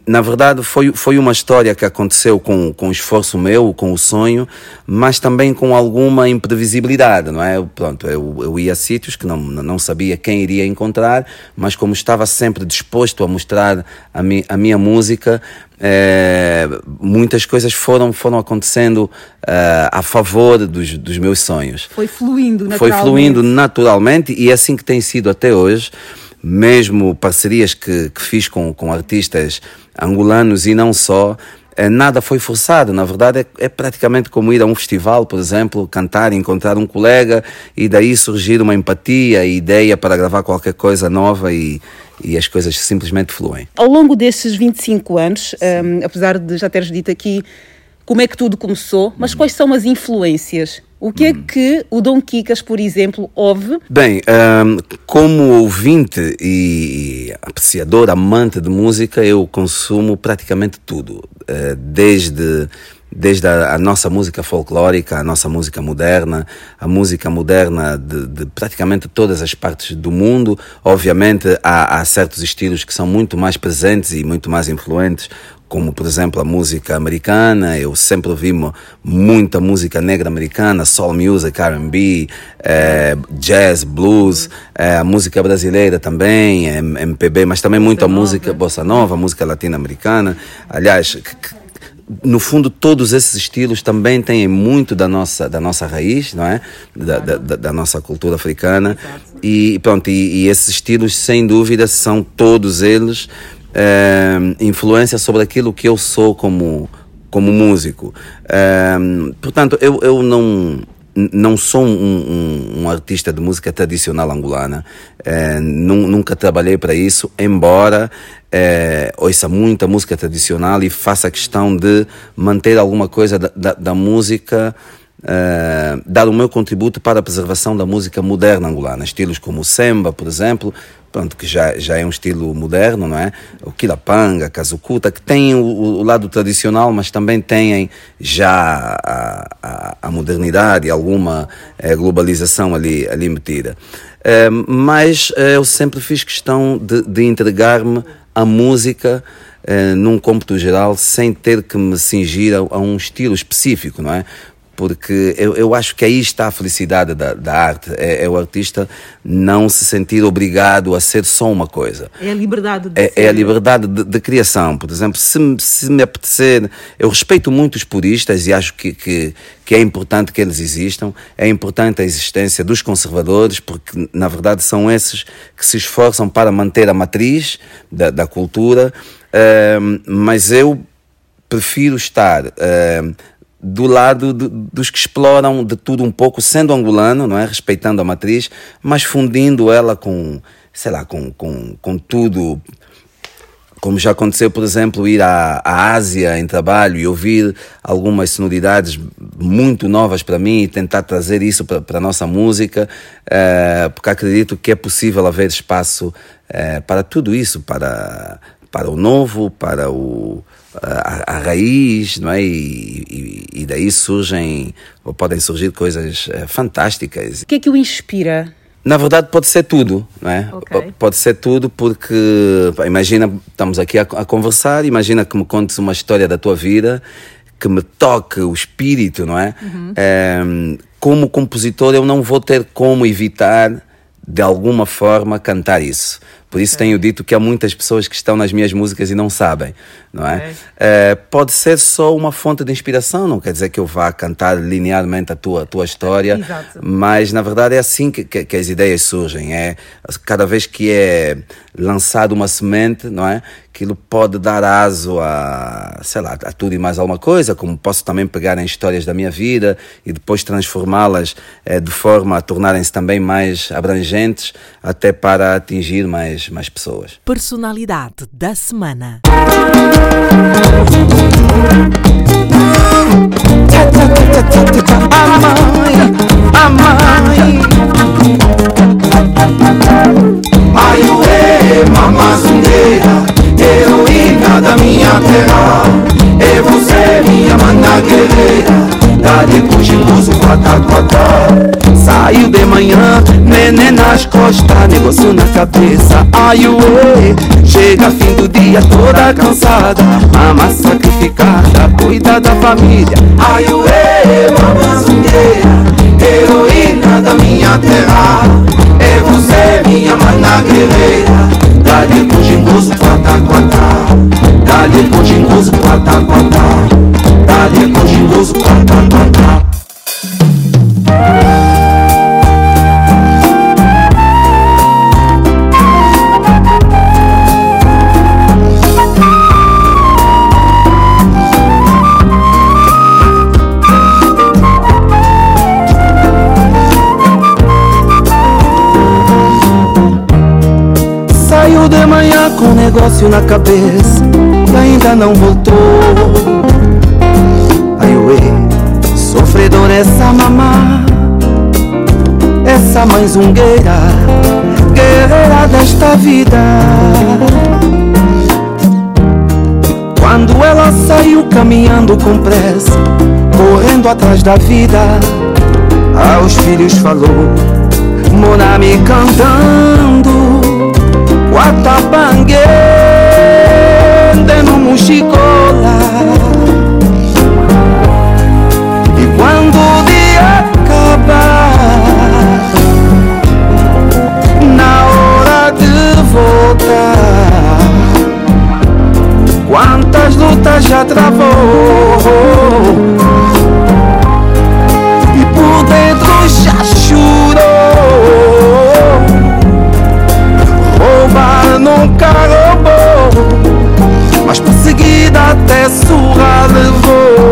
na verdade, foi, foi uma história que aconteceu com, com esforço meu, com o sonho, mas também com alguma imprevisibilidade, não é? Pronto, eu, eu ia a sítios que não, não sabia quem iria encontrar, mas como estava sempre disposto a mostrar a, mi, a minha música, é, muitas coisas foram, foram acontecendo uh, a favor dos, dos meus sonhos. Foi fluindo naturalmente. Foi fluindo naturalmente e é assim que tem sido até hoje mesmo parcerias que, que fiz com, com artistas angolanos e não só, é, nada foi forçado. Na verdade, é, é, praticamente como ir a um festival, por exemplo, cantar, encontrar um colega e daí surgir uma empatia, ideia para gravar qualquer coisa nova e, e as coisas simplesmente fluem. Ao longo desses 25 anos, um, apesar de já teres dito aqui como é que tudo começou, mas quais são as influências o que é que o Dom Kikas, por exemplo, ouve? Bem, um, como ouvinte e apreciador, amante de música, eu consumo praticamente tudo. Uh, desde desde a, a, nossa música folclórica, a nossa música moderna, a música moderna de, de praticamente todas as partes do mundo. Obviamente, há, há, certos estilos que são muito mais presentes e muito mais influentes, como por exemplo a música americana. Eu sempre ouvi muita música negra americana, soul music, R&B, eh, jazz, blues, eh, a música brasileira também, MPB, mas também muita música bossa nova, música latino-americana. Aliás, no fundo todos esses estilos também têm muito da nossa da nossa raiz não é da, da, da nossa cultura africana e pronto e, e, esses estilos sem dúvida são todos eles é, influência sobre aquilo que eu sou como, como músico. É, portanto, eu, eu não, não sou um, um, um, artista de música tradicional angolana, é, nunca trabalhei para isso, embora é, ouça muita música tradicional e faça questão de manter alguma coisa da, da, da música. Uh, dar o meu contributo para a preservação da música moderna angolana, estilos como o samba, por exemplo, pronto, que já, já é um estilo moderno, não é? O quilapanga, kazukuta, que tem o, o, lado tradicional, mas também têm já a, a, a modernidade alguma é, globalização ali, ali metida. É, mas eu sempre fiz questão de, de entregar-me à música num cômputo geral, sem ter que me cingir a, a um estilo específico, não é? Porque eu, eu acho que aí está a felicidade da, da arte. É, é o artista não se sentir obrigado a ser só uma coisa. É a liberdade de É, ser. é a liberdade de, de criação. Por exemplo, se, me- se me apetecer, eu respeito muito os puristas e acho que, que, que é importante que eles existam. É importante a existência dos conservadores, porque na verdade são esses que se esforçam para manter a matriz da, da cultura. Ahm, mas eu prefiro estar ahm, do lado dos que exploram de tudo um pouco, sendo angolano, não é? Respeitando a matriz, mas fundindo ela com, sei lá, com, com, com tudo. Como já aconteceu, por exemplo, ir à, à Ásia em trabalho e ouvir algumas sonoridades muito novas para mim e tentar trazer isso para a nossa música, eh, porque acredito que é possível haver espaço eh, para tudo isso, para, para o novo, para o, a, a raiz, não é? E, e, e daí surgem, ou podem surgir coisas eh, fantásticas. O que é que o inspira? Na verdade, pode ser tudo, não é? P- Pode ser tudo porque, imagina, estamos aqui a, a conversar, imagina que me contes uma história da tua vida que me toque o espírito, não é? Ehm, como compositor, eu não vou ter como evitar, de alguma forma, cantar isso. Por isso tenho dito que há muitas pessoas que estão nas minhas músicas e não sabem, não é? Eh, pode ser só uma fonte de inspiração, não quer dizer que eu vá cantar linearmente a tua, a tua história, Exato. mas na verdade é assim que, que- que as ideias surgem. É cada vez que é lançado uma semente, não é? Aquilo pode dar aso a, sei lá, a tudo e mais alguma coisa, como posso também pegar em histórias da minha vida e depois transformá-las eh, de forma a tornarem-se também mais abrangentes, até para atingir mais, mais pessoas. Personalidade da semana. Aiuê, mamazungueira, heroína da minha terra. É você, minha mana guerreira, dá-lhe cogiloso, quatá, quatá. Saiu de manhã, neném nas costas, negócio na cabeça. Aiuê, chega fim do dia toda cansada, mama sacrificada, cuida da família. Aiuê, mamazungueira, heroína da minha terra. É você, minha mana guerreira. Dá-lhe cogingoso, quatá, quatá. Dá-lhe cogingoso, quatá, quatá. Dá-lhe cogingoso, quatá, quatá negócio na cabeça E ainda não voltou. Ai ué, sofredor essa mamá Essa mãe zungueira Guerreira desta vida. Quando ela saiu caminhando com pressa Correndo atrás da vida Aos filhos falou Monami cantando Guatabangue no Muxicola E quando o dia acabar Na hora de voltar Quantas lutas já travou? E por dentro já chorou nunca roubou Mas perseguida até surra levou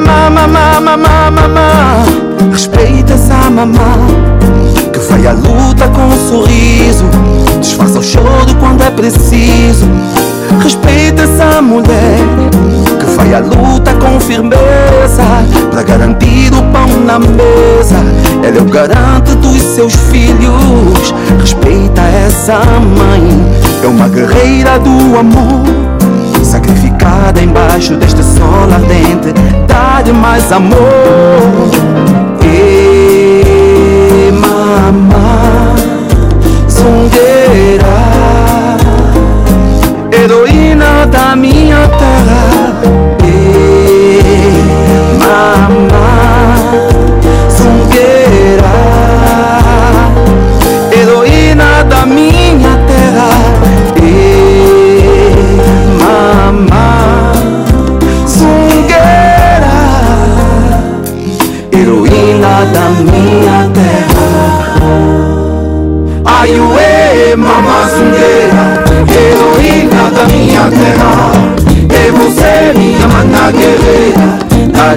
mamã, mamã. Respeita essa mamã que vai à luta com um sorriso. Disfarça o choro quando é preciso. Respeita essa mulher que vai à luta com firmeza para garantir o pão na mesa. Ela é o garante dos seus filhos. Respeita essa mãe, é uma guerreira do amor. Sacrificada embaixo deste sol ardente, dá-lhe mais amor. E mamá, zungueira, heroína da minha terra. E mamá, guerreira,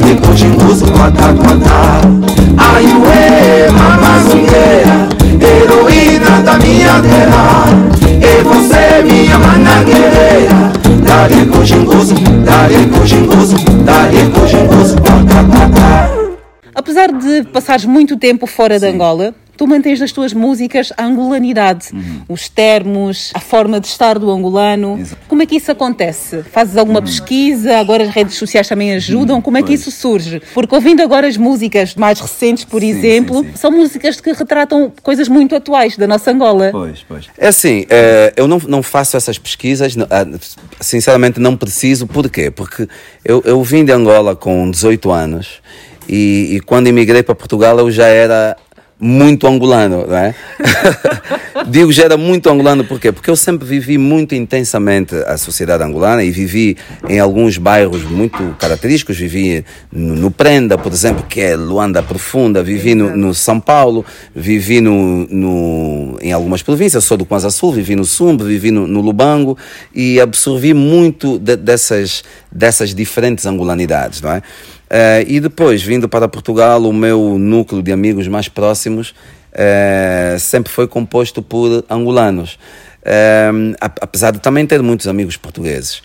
de cojinguzo, quatá, quatá. Ai, ué, mamá zungueira, heroína da minha terra. É você, minha mana guerreira, tá de cojinguzo, tá de cojinguzo, quatá, quatá. Apesar de passares muito tempo fora de Angola, tu mantens nas tuas músicas a angolanidade, Uhum. os termos, a forma de estar do angolano. Como é que isso acontece? Fazes Uhum. alguma pesquisa? Agora as redes sociais também ajudam? Como é que isso surge? Porque ouvindo agora as músicas mais recentes, por exemplo, são músicas que retratam coisas muito atuais da nossa Angola. Pois, pois. É assim, eh, eu não, não faço essas pesquisas, ah, sinceramente não preciso, por quê? Porque eu, eu vim de Angola com 18 anos e, e quando emigrei para Portugal eu já era muito angolano, não é? Digo já era muito angolano, por quê? Porque eu sempre vivi muito intensamente a sociedade angolana e vivi em alguns bairros muito característicos. Vivi no, no Prenda, por exemplo, que é Luanda Profunda, vivi no, no São Paulo, vivi no, no, em algumas províncias, sou do Kwanza Sul, vivi no Sumbe, vivi no, no Lubango e absorvi muito de- dessas, dessas diferentes angolanidades, não é? Eh, e depois, vindo para Portugal, o meu núcleo de amigos mais próximos eh, sempre foi composto por angolanos. Ap- apesar de também ter muitos amigos portugueses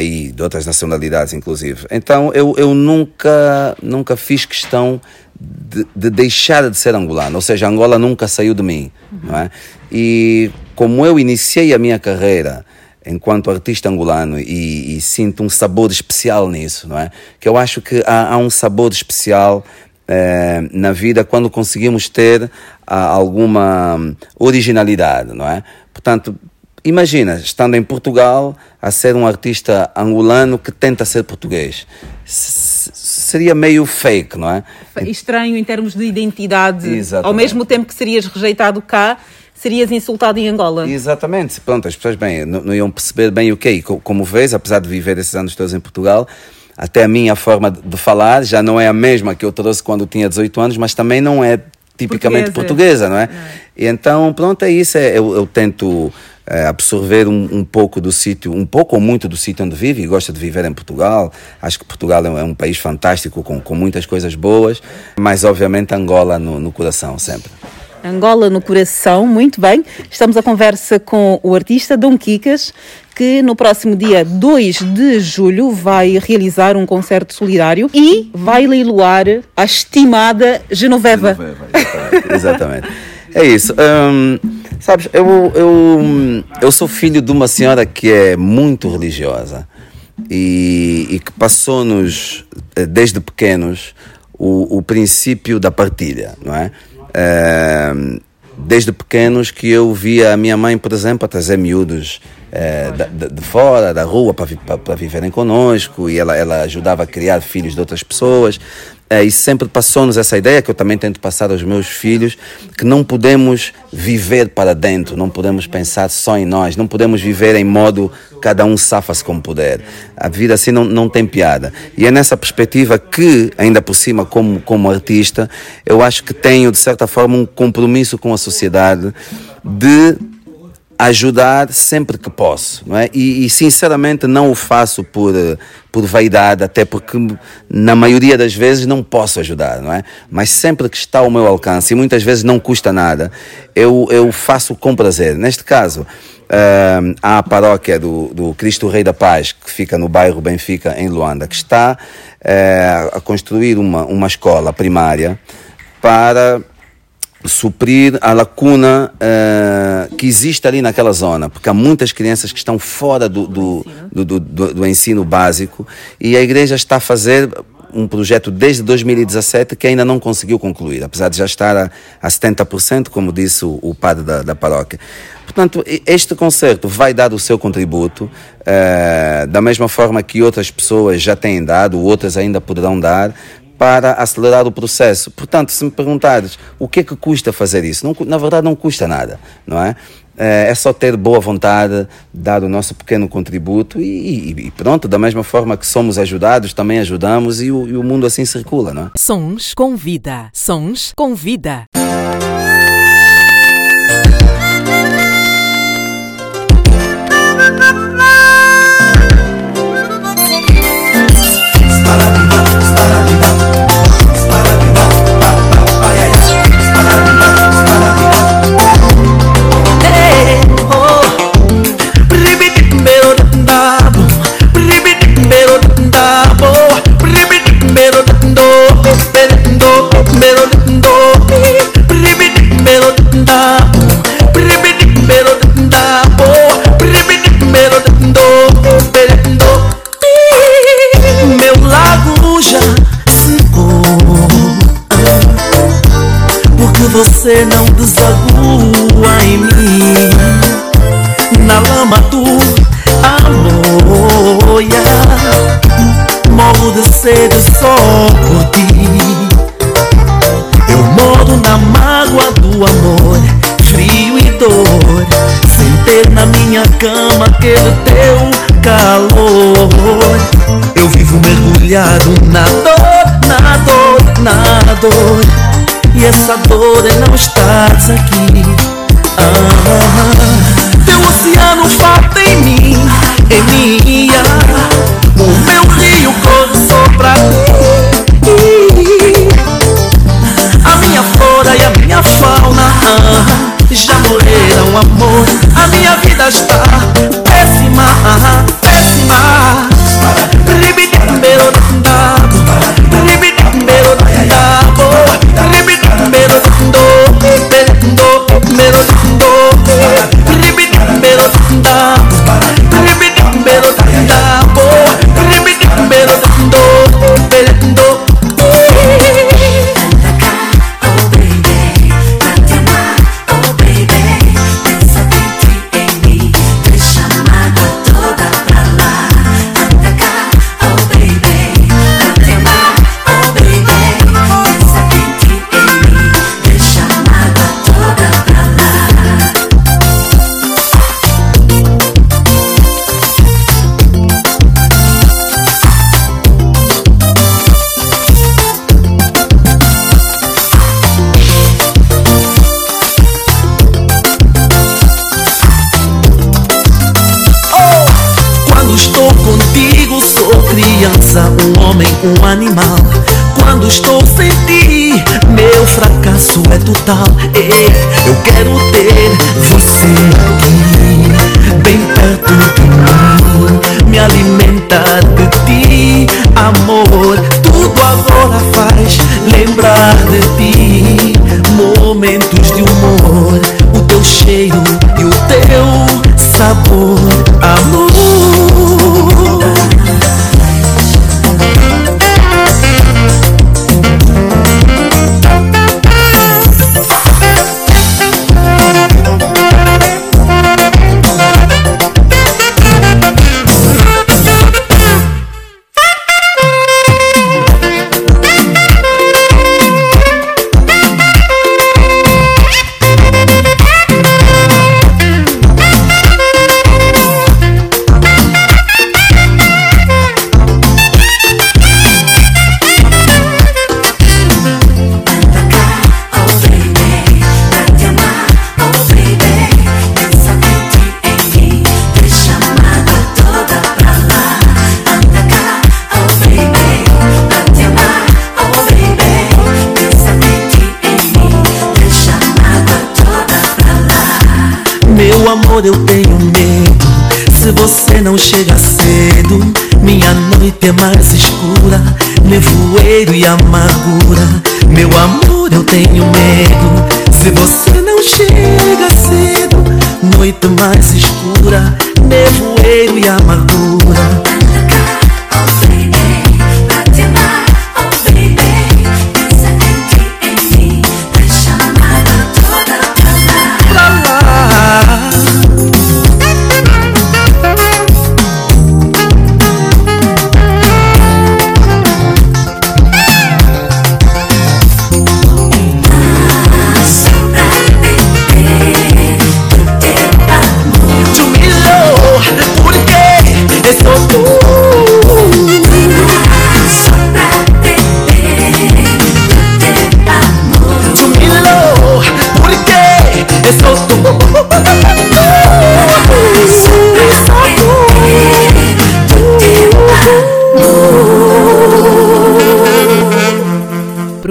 e de outras nacionalidades, inclusive. Então eu, eu nunca, nunca fiz questão de, de deixar de ser angolano, ou seja, Angola nunca saiu de mim. Não é? E como eu iniciei a minha carreira enquanto artista angolano e, e sinto um sabor especial nisso, não é? Que eu acho que há, há um sabor especial eh, na vida quando conseguimos ter ah, alguma hum, originalidade, não é? Portanto, imagina, estando em Portugal, a ser um artista angolano que tenta ser português. S- seria meio fake, não é? Estranho em termos de identidade. Exatamente. Ao mesmo tempo que serias rejeitado cá, serias insultado em Angola. Exatamente. Pronto, as pessoas bem, não, não iam perceber bem o que é. Co- Como vês, apesar de viver esses anos todos em Portugal, até a minha forma de falar já não é a mesma que eu trouxe quando tinha 18 anos, mas também não é tipicamente Portuguesa. portuguesa, não é? E então, pronto, é isso. é- eu, eu tento eh, absorver um, um pouco do sítio, um pouco ou muito do sítio onde vivo e gosto de viver em Portugal. Acho que Portugal é um, é um país fantástico, com, com muitas coisas boas, mas obviamente Angola no, no coração sempre. Angola no coração, muito bem. Estamos à conversa com o artista Dom Kikas, que no próximo dia 2 de julho vai realizar um concerto solidário e vai leiloar a estimada Genoveva. Exatamente. É isso. Hum, sabes, eu, eu, eu sou filho de uma senhora que é muito religiosa e, e que passou-nos, eh, desde pequenos, o, o princípio da partilha, não é? Hum, desde pequenos que eu via a minha mãe, por exemplo, a trazer miúdos eh, da- de, de fora, da rua, para, vi, para, para viverem conosco, e ela, ela ajudava a criar filhos de outras pessoas. Eh, e sempre passou-nos essa ideia, que eu também tento passar aos meus filhos, que não podemos viver para dentro, não podemos pensar só em nós, não podemos viver em modo cada um safa-se como puder. A vida assim não, não tem piada. E é nessa perspectiva que, ainda por cima, como, como artista, eu acho que tenho, de certa forma, um compromisso com a sociedade de ajudar sempre que posso, não é? E, e, sinceramente não o faço por, eh, por vaidade, até porque na maioria das vezes não posso ajudar, não é? Mas sempre que está ao meu alcance, e muitas vezes não custa nada, eu, eu faço com prazer. Neste caso, uh, há a paróquia do, do Cristo Rei da Paz, que fica no bairro Benfica, em Luanda, que está uh, a construir uma, uma escola primária para suprir a lacuna uh, que existe ali naquela zona, porque há muitas crianças que estão fora do, do, do, do, ensino básico e a igreja está a fazer um projeto desde 2017 que ainda não conseguiu concluir, apesar de já estar a, a 70%, como disse o, o padre da, da, paróquia. Portanto, este concerto vai dar o seu contributo, uh, da mesma forma que outras pessoas já têm dado, outras ainda poderão dar, para acelerar o processo. Portanto, se me perguntares o que é que custa fazer isso, não, na verdade não custa nada, não é? É só ter boa vontade, dar o nosso pequeno contributo e, e, pronto, da mesma forma que somos ajudados, também ajudamos e o, e o mundo assim circula, não é? Sons com vida. Sons com vida. Você não desagua em mim. Na lama amor yeah. Morro de sede só por ti. Eu moro na mágoa do amor Frio e dor. Sem ter na minha cama aquele teu calor. Eu vivo mergulhado na dor, na dor, na dor e essa dor é não estás aqui. Ah, Teu oceano mim, em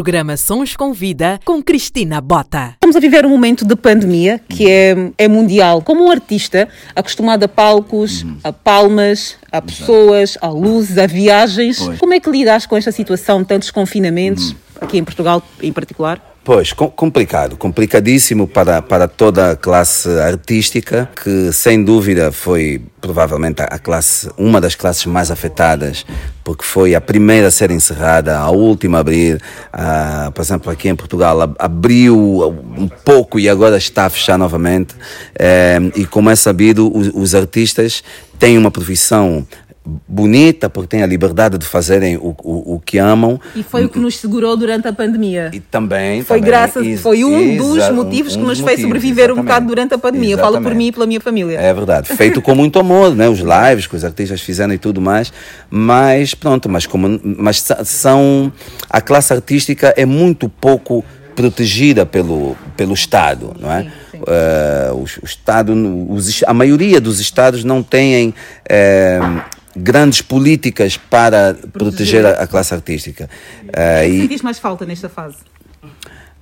Programa Sons com Vida com Cristina Bota. Estamos a viver um momento de pandemia que é, é mundial. Como um artista acostumado a palcos, a palmas, a pessoas, a luzes, a viagens, Pois. como é que lidas com esta situação, tantos confinamentos, aqui em Portugal em particular? Pois, com- complicado, complicadíssimo para, para toda a classe artística, que sem dúvida foi provavelmente a classe, uma das classes mais afetadas, porque foi a primeira a ser encerrada, a última a abrir. Ah, por exemplo, aqui em Portugal ab- abriu um pouco e agora está a fechar novamente. Eh, e como é sabido, os, os artistas têm uma profissão bonita, porque têm a liberdade de fazerem o, o, o que amam. E foi o que nos segurou durante a pandemia. E também. Foi também, graças, foi um dos motivos um que nos fez motivos, sobreviver um bocado durante a pandemia. Eu Falo por mim e pela minha família. É verdade, feito com muito amor, né? Os lives que os artistas fizeram e tudo mais, mas pronto, mas como mas são a classe artística é muito pouco protegida pelo pelo Estado, não é? Eh, o, o Estado, os, a maioria dos estados não têm eh, grandes políticas para proteger a, a classe artística. Eh, e- Sentiste mais falta nesta fase?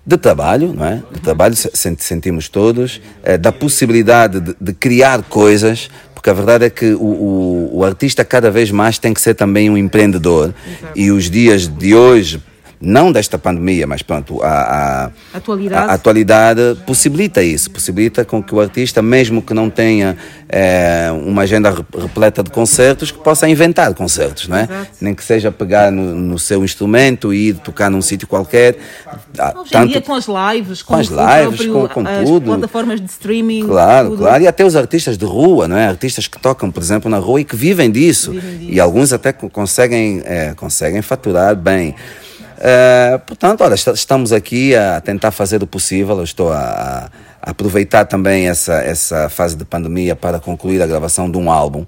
de trabalho, não é? De trabalho se- sent- sentimos todos, eh, da possibilidade de, de criar coisas, porque a verdade é que o, o, o artista cada vez mais tem que ser também um empreendedor. E os dias de hoje, não desta pandemia, mas pronto, a, a, Atualidade. a atualidade possibilita isso, possibilita com que o artista, mesmo que não tenha eh, uma agenda re- repleta de concertos, que possa inventar concertos, não é? Exato. Nem que seja pegar no, no seu instrumento e ir tocar num sítio qualquer. Ah, Hoje em dia com as lives, com, com as lives, próprio- com- com as tudo. plataformas de streaming. Claro, tudo. claro. E até os artistas de rua, não é? Artistas que tocam, por exemplo, na rua e que vivem disso. E alguns até co- conseguem, eh, conseguem faturar bem. Eh, portanto, olha, esta- estamos aqui a tentar fazer o possível. Eu estou a, a aproveitar também essa, essa fase de pandemia para concluir a gravação de um álbum.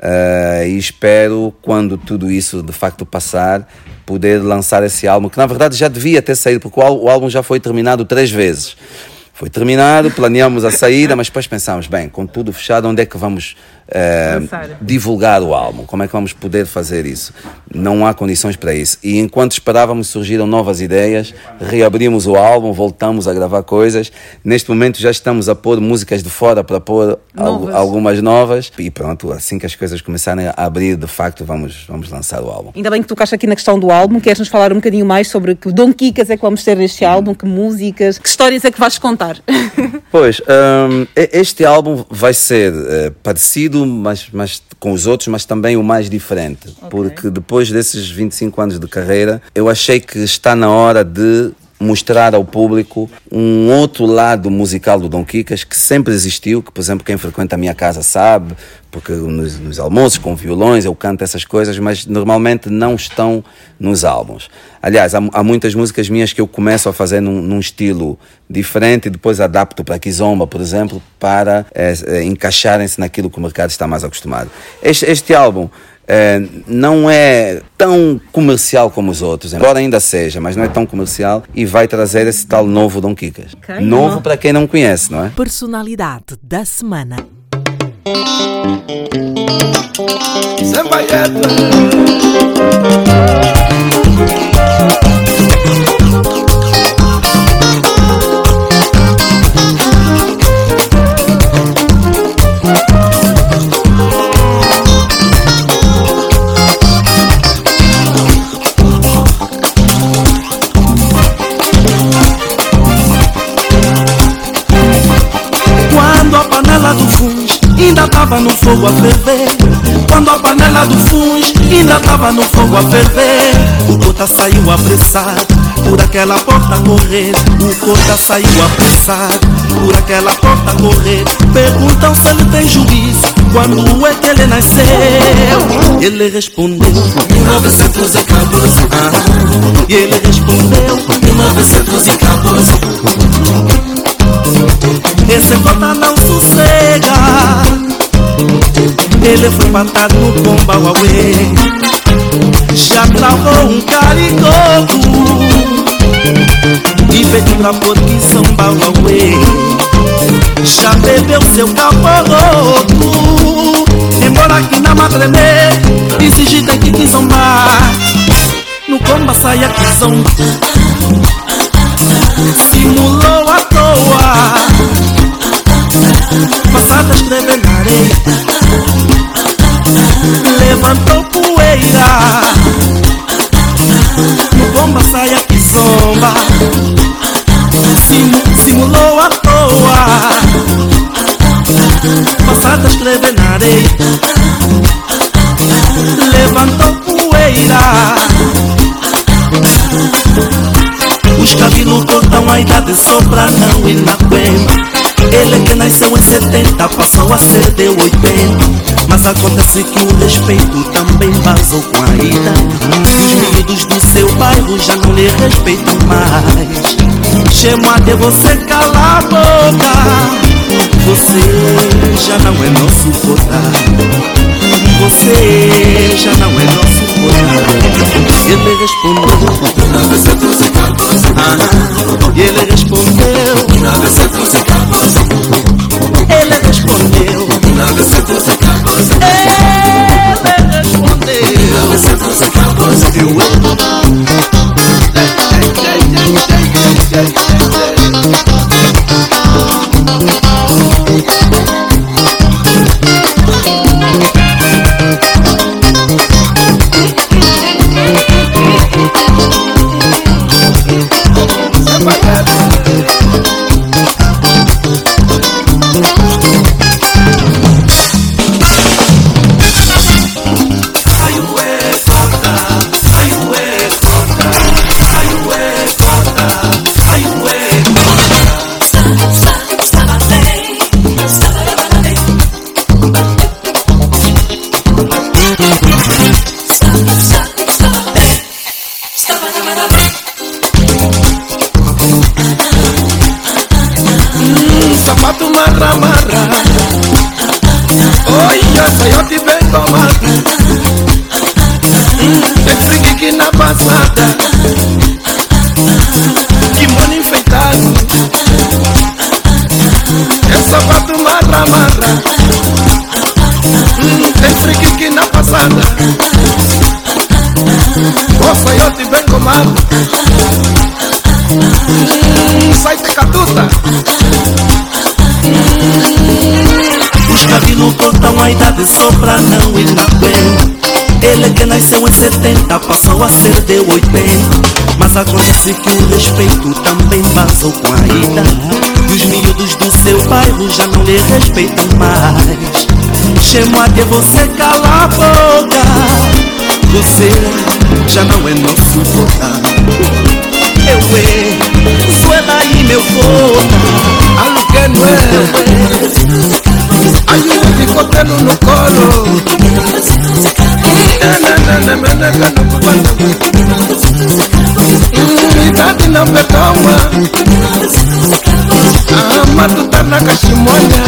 Eh, e espero, quando tudo isso de facto passar, poder lançar esse álbum, que na verdade já devia ter saído, porque o álbum já foi terminado três vezes. Foi terminado, planeamos a saída, mas depois pensámos, bem, com tudo fechado, onde é que vamos eh, Lançar. divulgar o álbum? Como é que vamos poder fazer isso? Não há condições para isso. E enquanto esperávamos, surgiram novas ideias, reabrimos o álbum, voltamos a gravar coisas. Neste momento já estamos a pôr músicas de fora para pôr Novas. algumas novas. E pronto, assim que as coisas começarem a abrir, de facto, vamos, vamos lançar o álbum. Ainda bem que tocaste aqui na questão do álbum. Queres nos falar um bocadinho mais sobre que Dom Kikas é que vamos ter neste álbum, que músicas, que histórias é que vais contar? Pois, hum, e- este álbum vai ser eh, parecido mas, mas com os outros, mas também o mais diferente. Porque depois desses 25 anos de carreira, eu achei que está na hora de mostrar ao público um outro lado musical do Dom Quicas que sempre existiu, que por exemplo quem frequenta a minha casa sabe, porque nos, nos almoços com violões eu canto essas coisas, mas normalmente não estão nos álbuns. Aliás, há, há muitas músicas minhas que eu começo a fazer num, num estilo diferente e depois adapto para Kizomba, por exemplo, para eh, eh, encaixarem-se naquilo que o mercado está mais acostumado. Este, este álbum eh, não é tão comercial como os outros, embora ainda seja, mas não é tão comercial e vai trazer esse tal novo Dom Quicas. Ok. Novo para quem não conhece, não é? Personalidade da semana. Tava no fogo a ferver. Quando a panela do funge ainda tava no fogo a ferver. O cota saiu apressado por aquela porta correr. O cota saiu apressado por aquela porta correr. Perguntam se ele tem juízo Quando é que ele nasceu. Ele respondeu 1914 ah, E ele respondeu 1914 Esse Ele foi matado no bomba Huawei Já travou um caricoto E pediu pra pôr que São Bauauê. Já bebeu seu caporoto Embora aqui na madremê Exige tem que zombar No comba sai a zomba Simulou à toa Passada escreve na areia Levantou poeira. No bomba sai a zomba. Simu, Simulou à toa. Passada escreve na areia Levantou poeira. Os cabelos cortam a idade só pra não ir na queima 70 passou a ser de 80 Mas acontece que o respeito também vazou com a idade Os miúdos do seu bairro já não lhe respeitam mais. Chama de você cala a boca Você já não é nosso cotado você já não é nosso cotado Ele respondeu. Ah, Ele respondeu Ele respondeu Hum, a pra não ir na pena. Ele que nasceu em 70 passou a ser de 80 Mas acontece que o respeito também vazou com a idade. Os miúdos do seu bairro já não lhe respeitam mais. Chama de você cala a boca. Você já não é nosso cotado Eu é, suela aí meu Aluguel não é Aí eu fico tendo no colo Hum, Idade não perdoa Ah, mas tu tá na cachimonha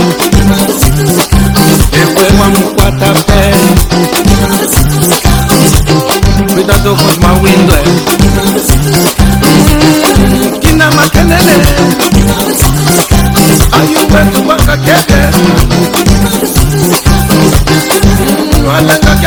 Eu amo quatro pé Cuidado com os mawindé Hum, Que na macanele Aí o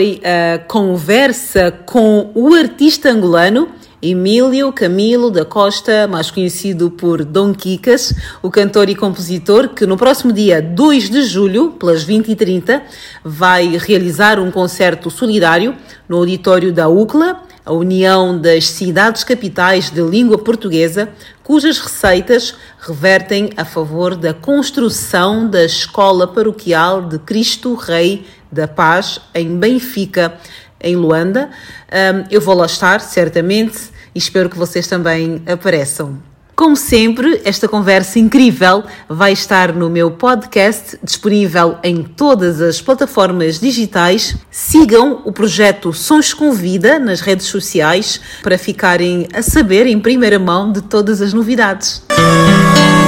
foi a conversa com o artista angolano Emílio Camilo da Costa, mais conhecido por Dom Quicas, o cantor e compositor que no próximo dia 2 de julho, pelas 20h30, vai realizar um concerto solidário no auditório da UCLA, a União das Cidades Capitais de Língua Portuguesa, cujas receitas revertem a favor da construção da Escola Paroquial de Cristo Rei da Paz em Benfica, em Luanda. Um, eu vou lá estar, certamente, e espero que vocês também apareçam. Como sempre, esta conversa incrível vai estar no meu podcast, disponível em todas as plataformas digitais. Sigam o projeto Sons com Vida nas redes sociais para ficarem a saber em primeira mão de todas as novidades. Sons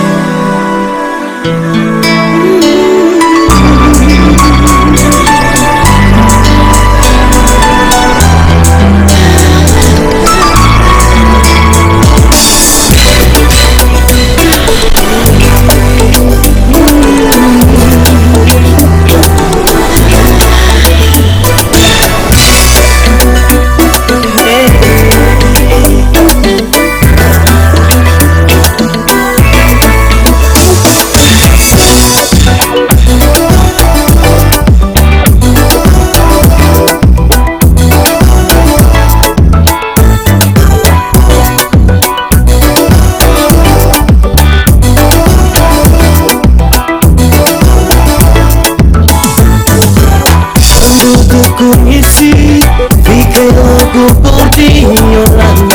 Fico conheci, fiquei louco por your Yolanda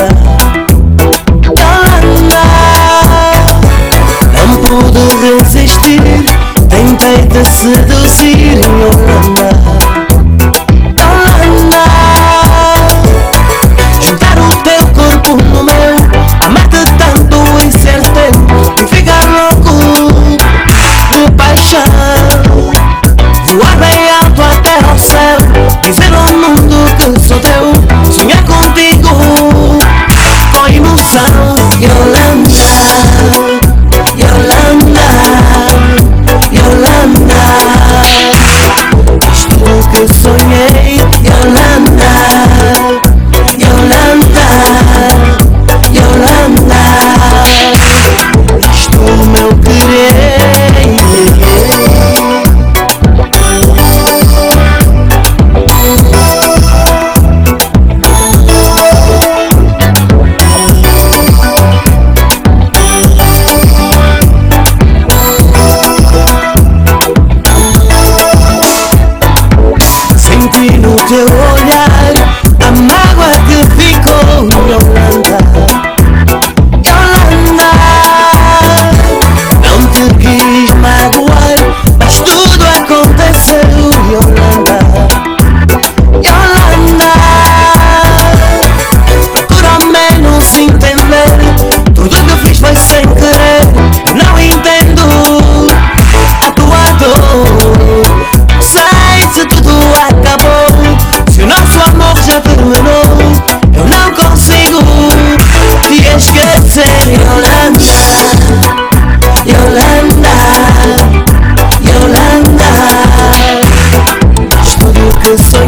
so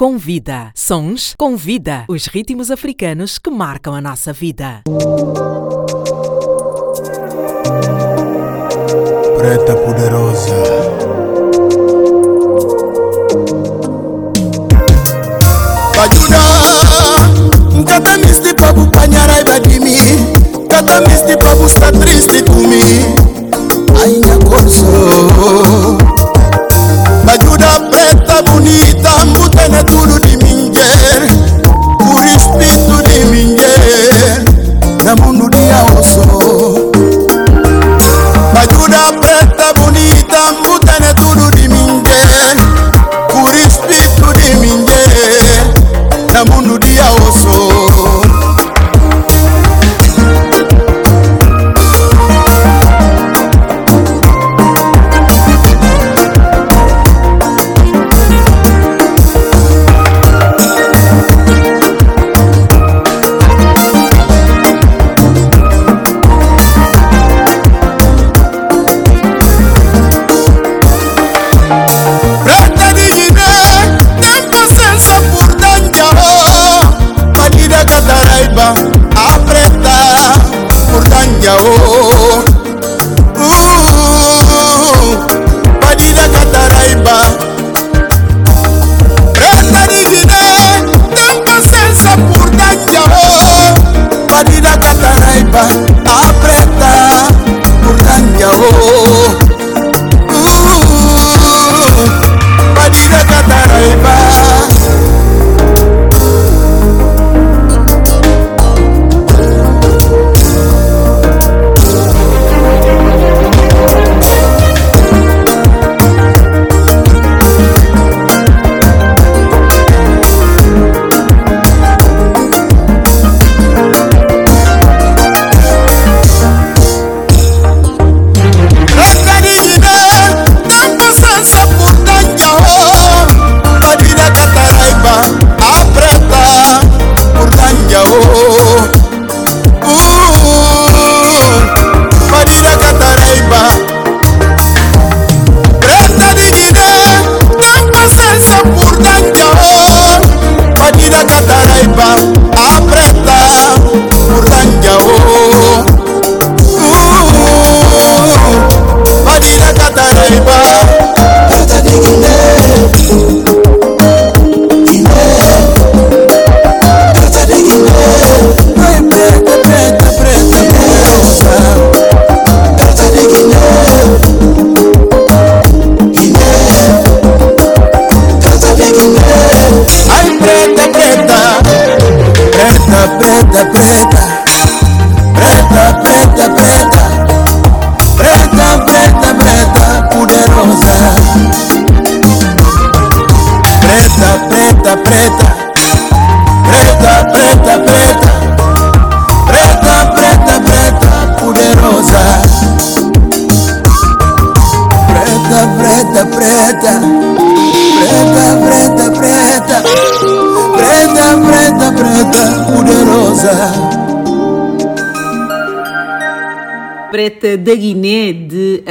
com vida. Sons com vida. Os ritmos africanos que marcam a nossa vida. Preta poderosa. busta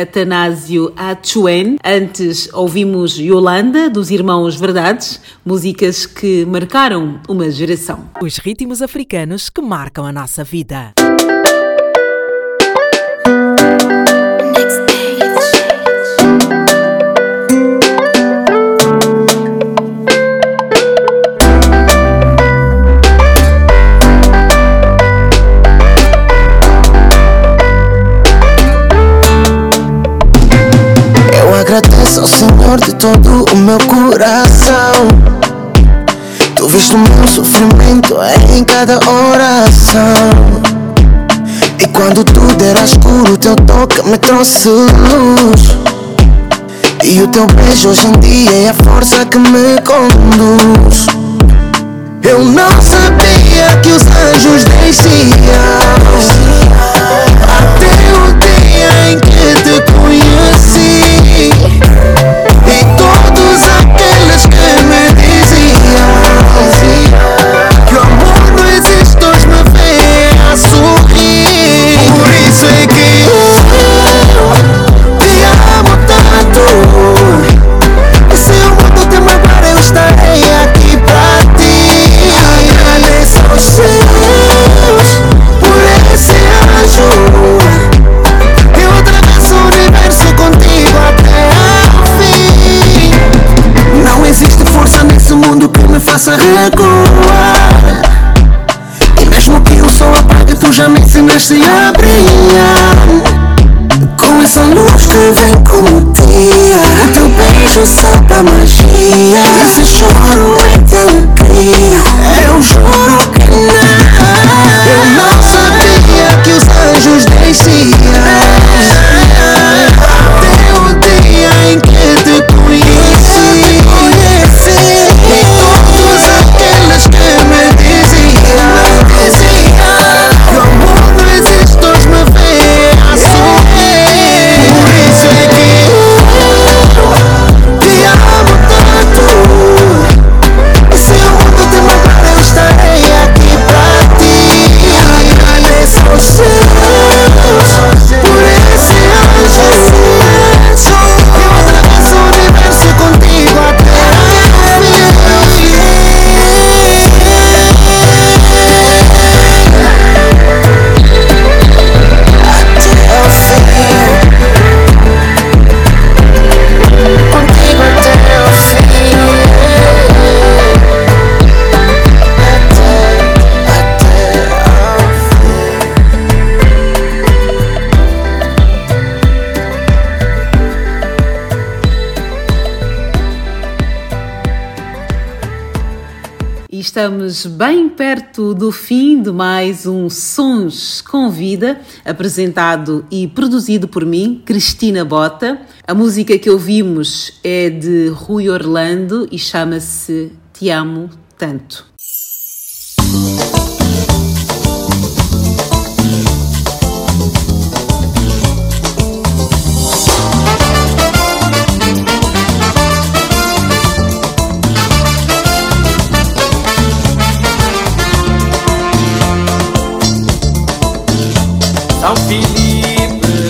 Atanásio Achuen. Antes ouvimos Yolanda dos Irmãos Verdades, músicas que marcaram uma geração. Os ritmos africanos que marcam a nossa vida. Senhor de todo o meu coração. Tu viste o meu sofrimento em cada oração. E quando tudo era escuro, teu toque me trouxe luz. E o teu beijo hoje em dia é a força que me conduz. Eu não sabia que os anjos desciam. Até o dia em que te conheci. E todos aqueles mundo que me faça recuar. E mesmo que o sol apague Tu já me ensinaste a brilhar. Com essa luz que vem como dia O teu beijo salta magia. Esse choro é de alegria Eu juro que Estamos bem perto do fim de mais um Sons com Vida, apresentado e produzido por mim, Cristina Bota. A música que ouvimos é de Rui Orlando e chama-se Te Amo Tanto. Filipe,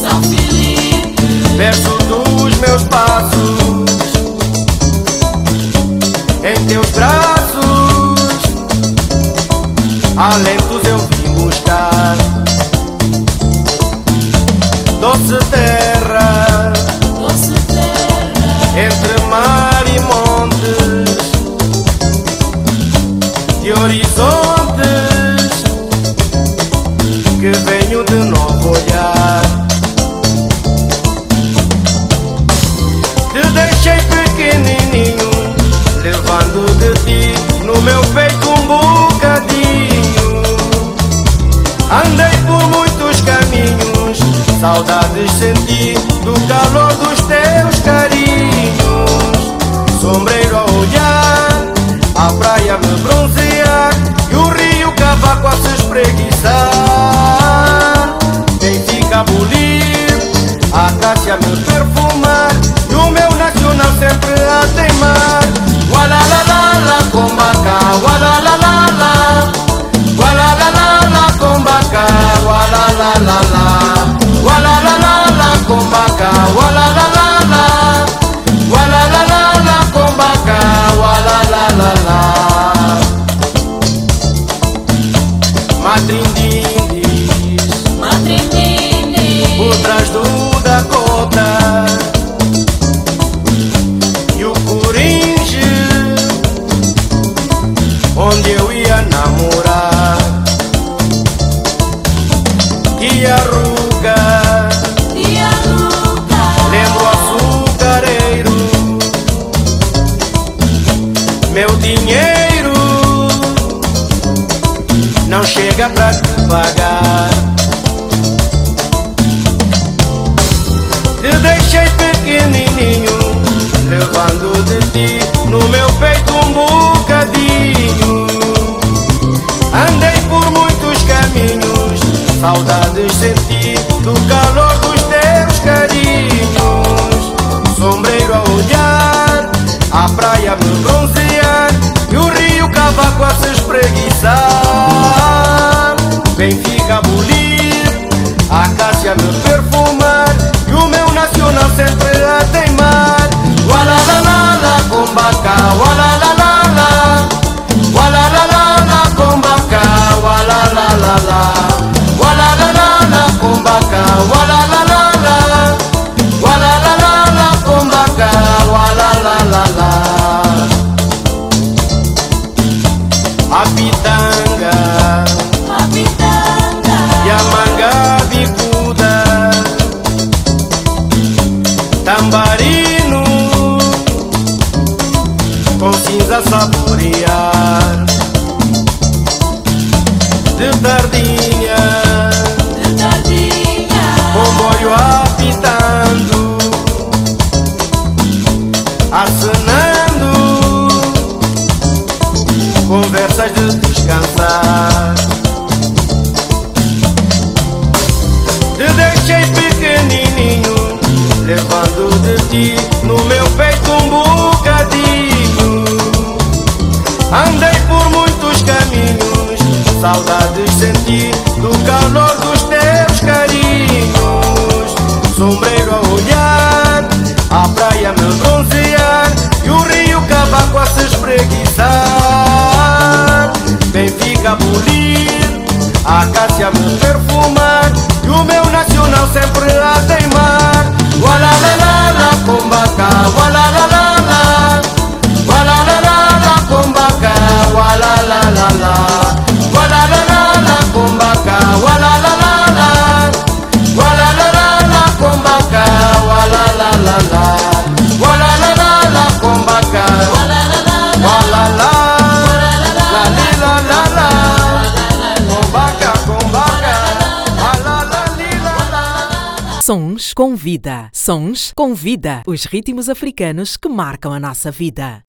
São Filipe, perto dos meus passos, em teus braços, além com vida. Sons com vida. Os ritmos africanos que marcam a nossa vida.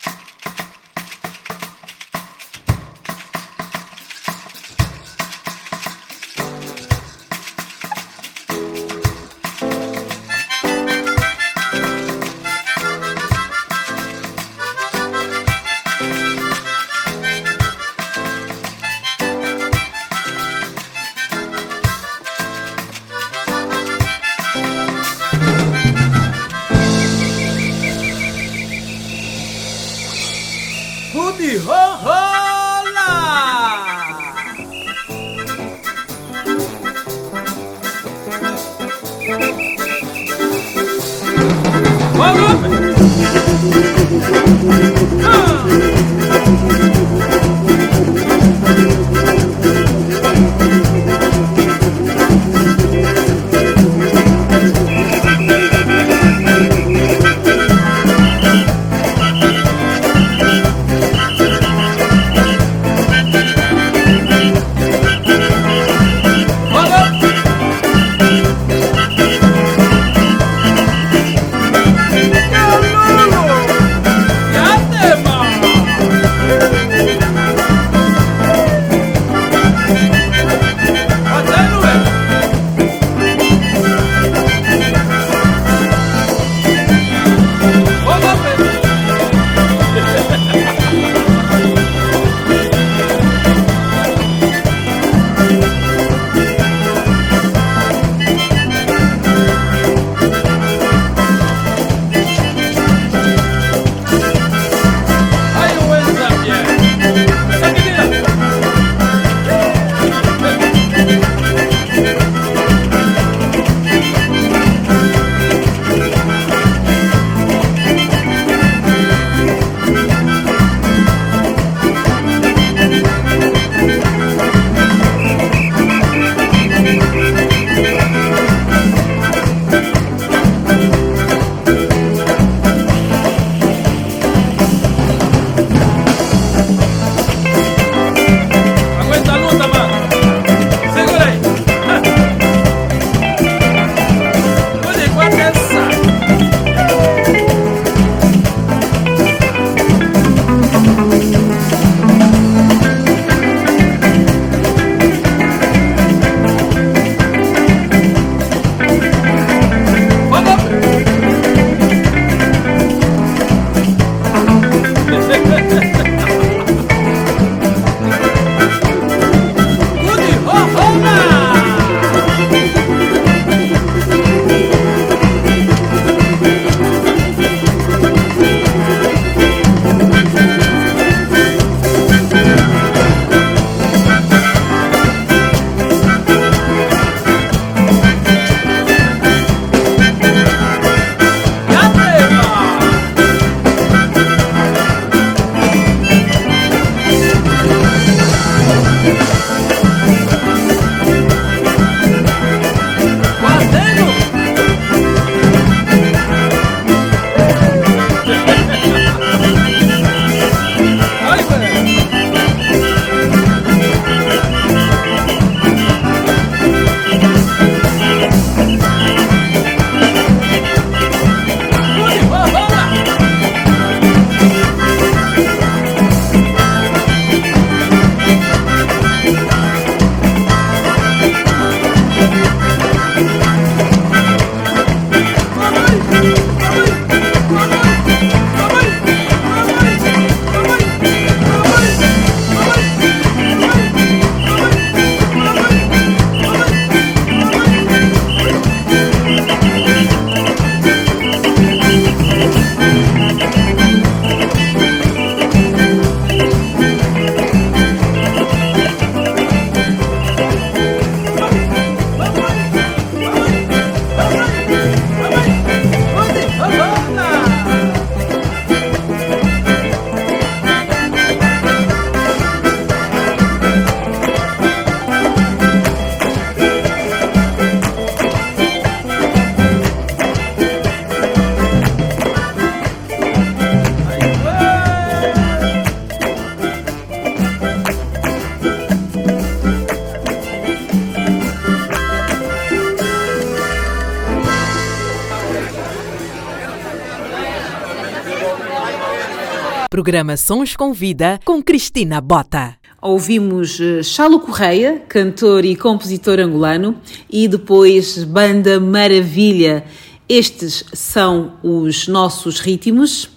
Programa Sons com Vida com Cristina Bota. Ouvimos eh, Chalo Correia, cantor e compositor angolano, e depois Banda Maravilha. Estes são os nossos ritmos,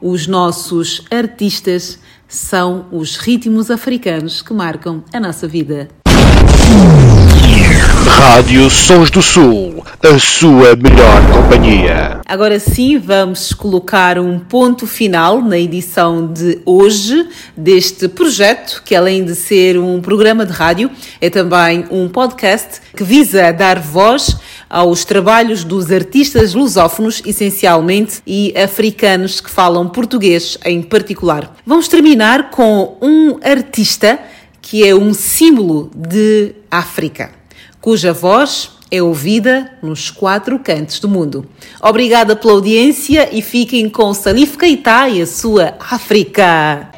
os nossos artistas são os ritmos africanos que marcam a nossa vida. Rádio Sons do Sul, a sua melhor companhia. Agora sim, vamos colocar um ponto final na edição de hoje deste projeto, que além de ser um programa de rádio, é também um podcast que visa dar voz aos trabalhos dos artistas lusófonos, essencialmente, e africanos que falam português em particular. Vamos terminar com um artista que é um símbolo de África cuja voz é ouvida nos quatro cantos do mundo. Obrigada pela audiência e fiquem com Salif Keita e a sua África.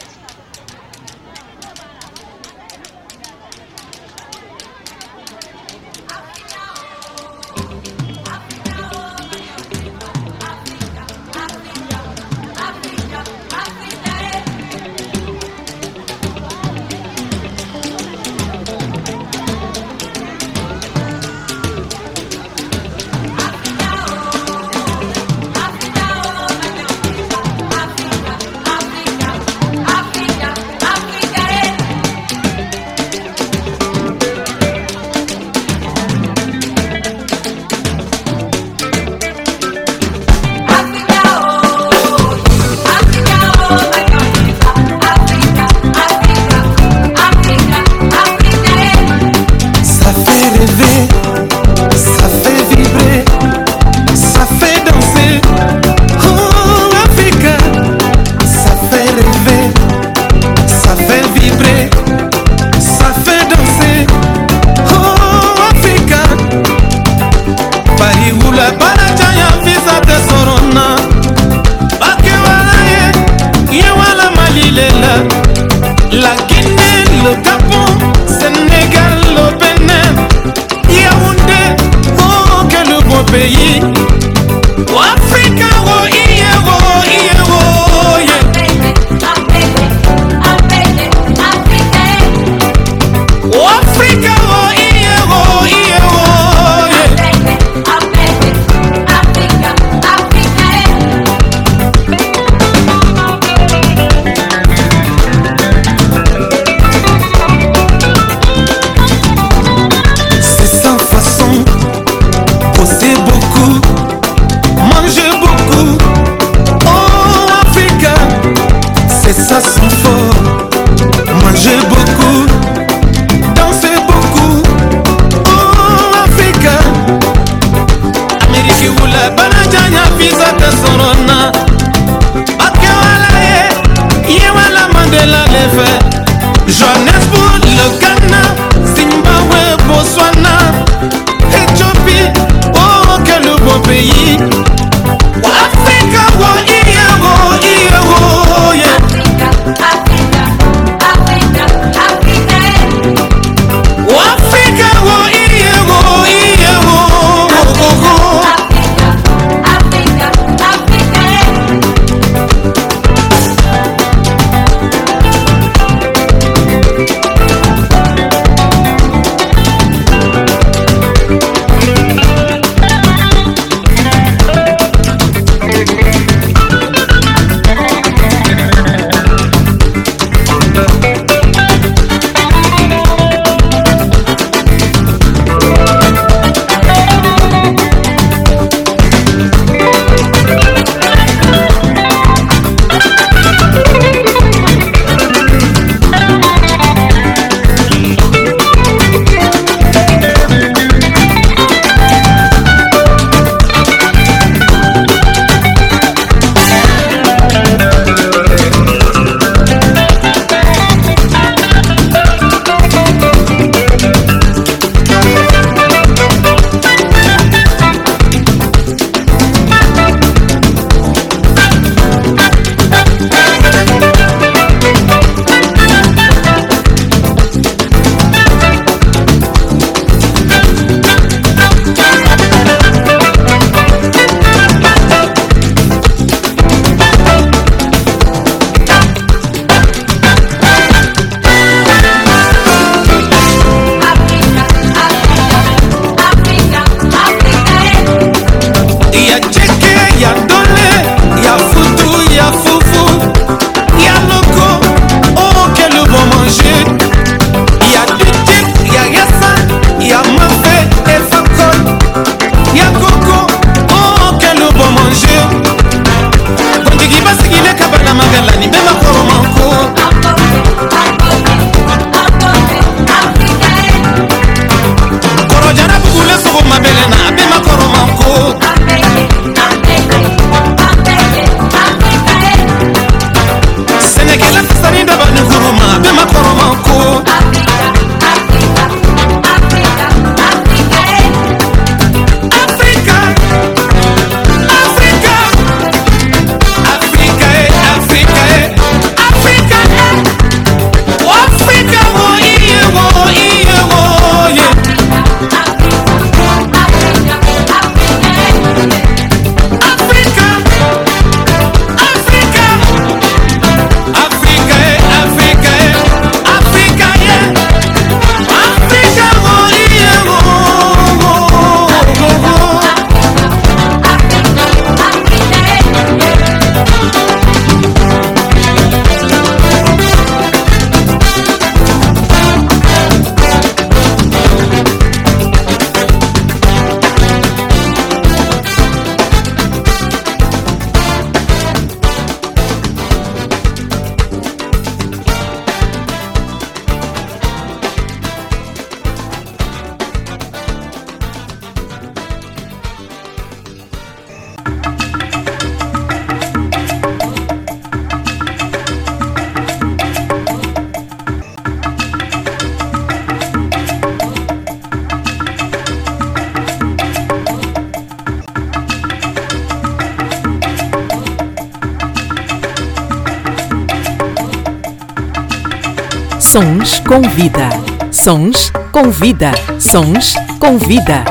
Sons com vida. Sons com vida. Sons com vida.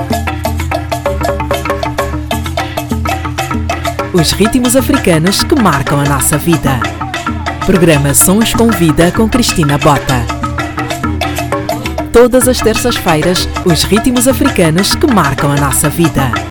Os ritmos africanos que marcam a nossa vida. Programa Sons com Vida com Cristina Bota. Todas as terças-feiras, os ritmos africanos que marcam a nossa vida.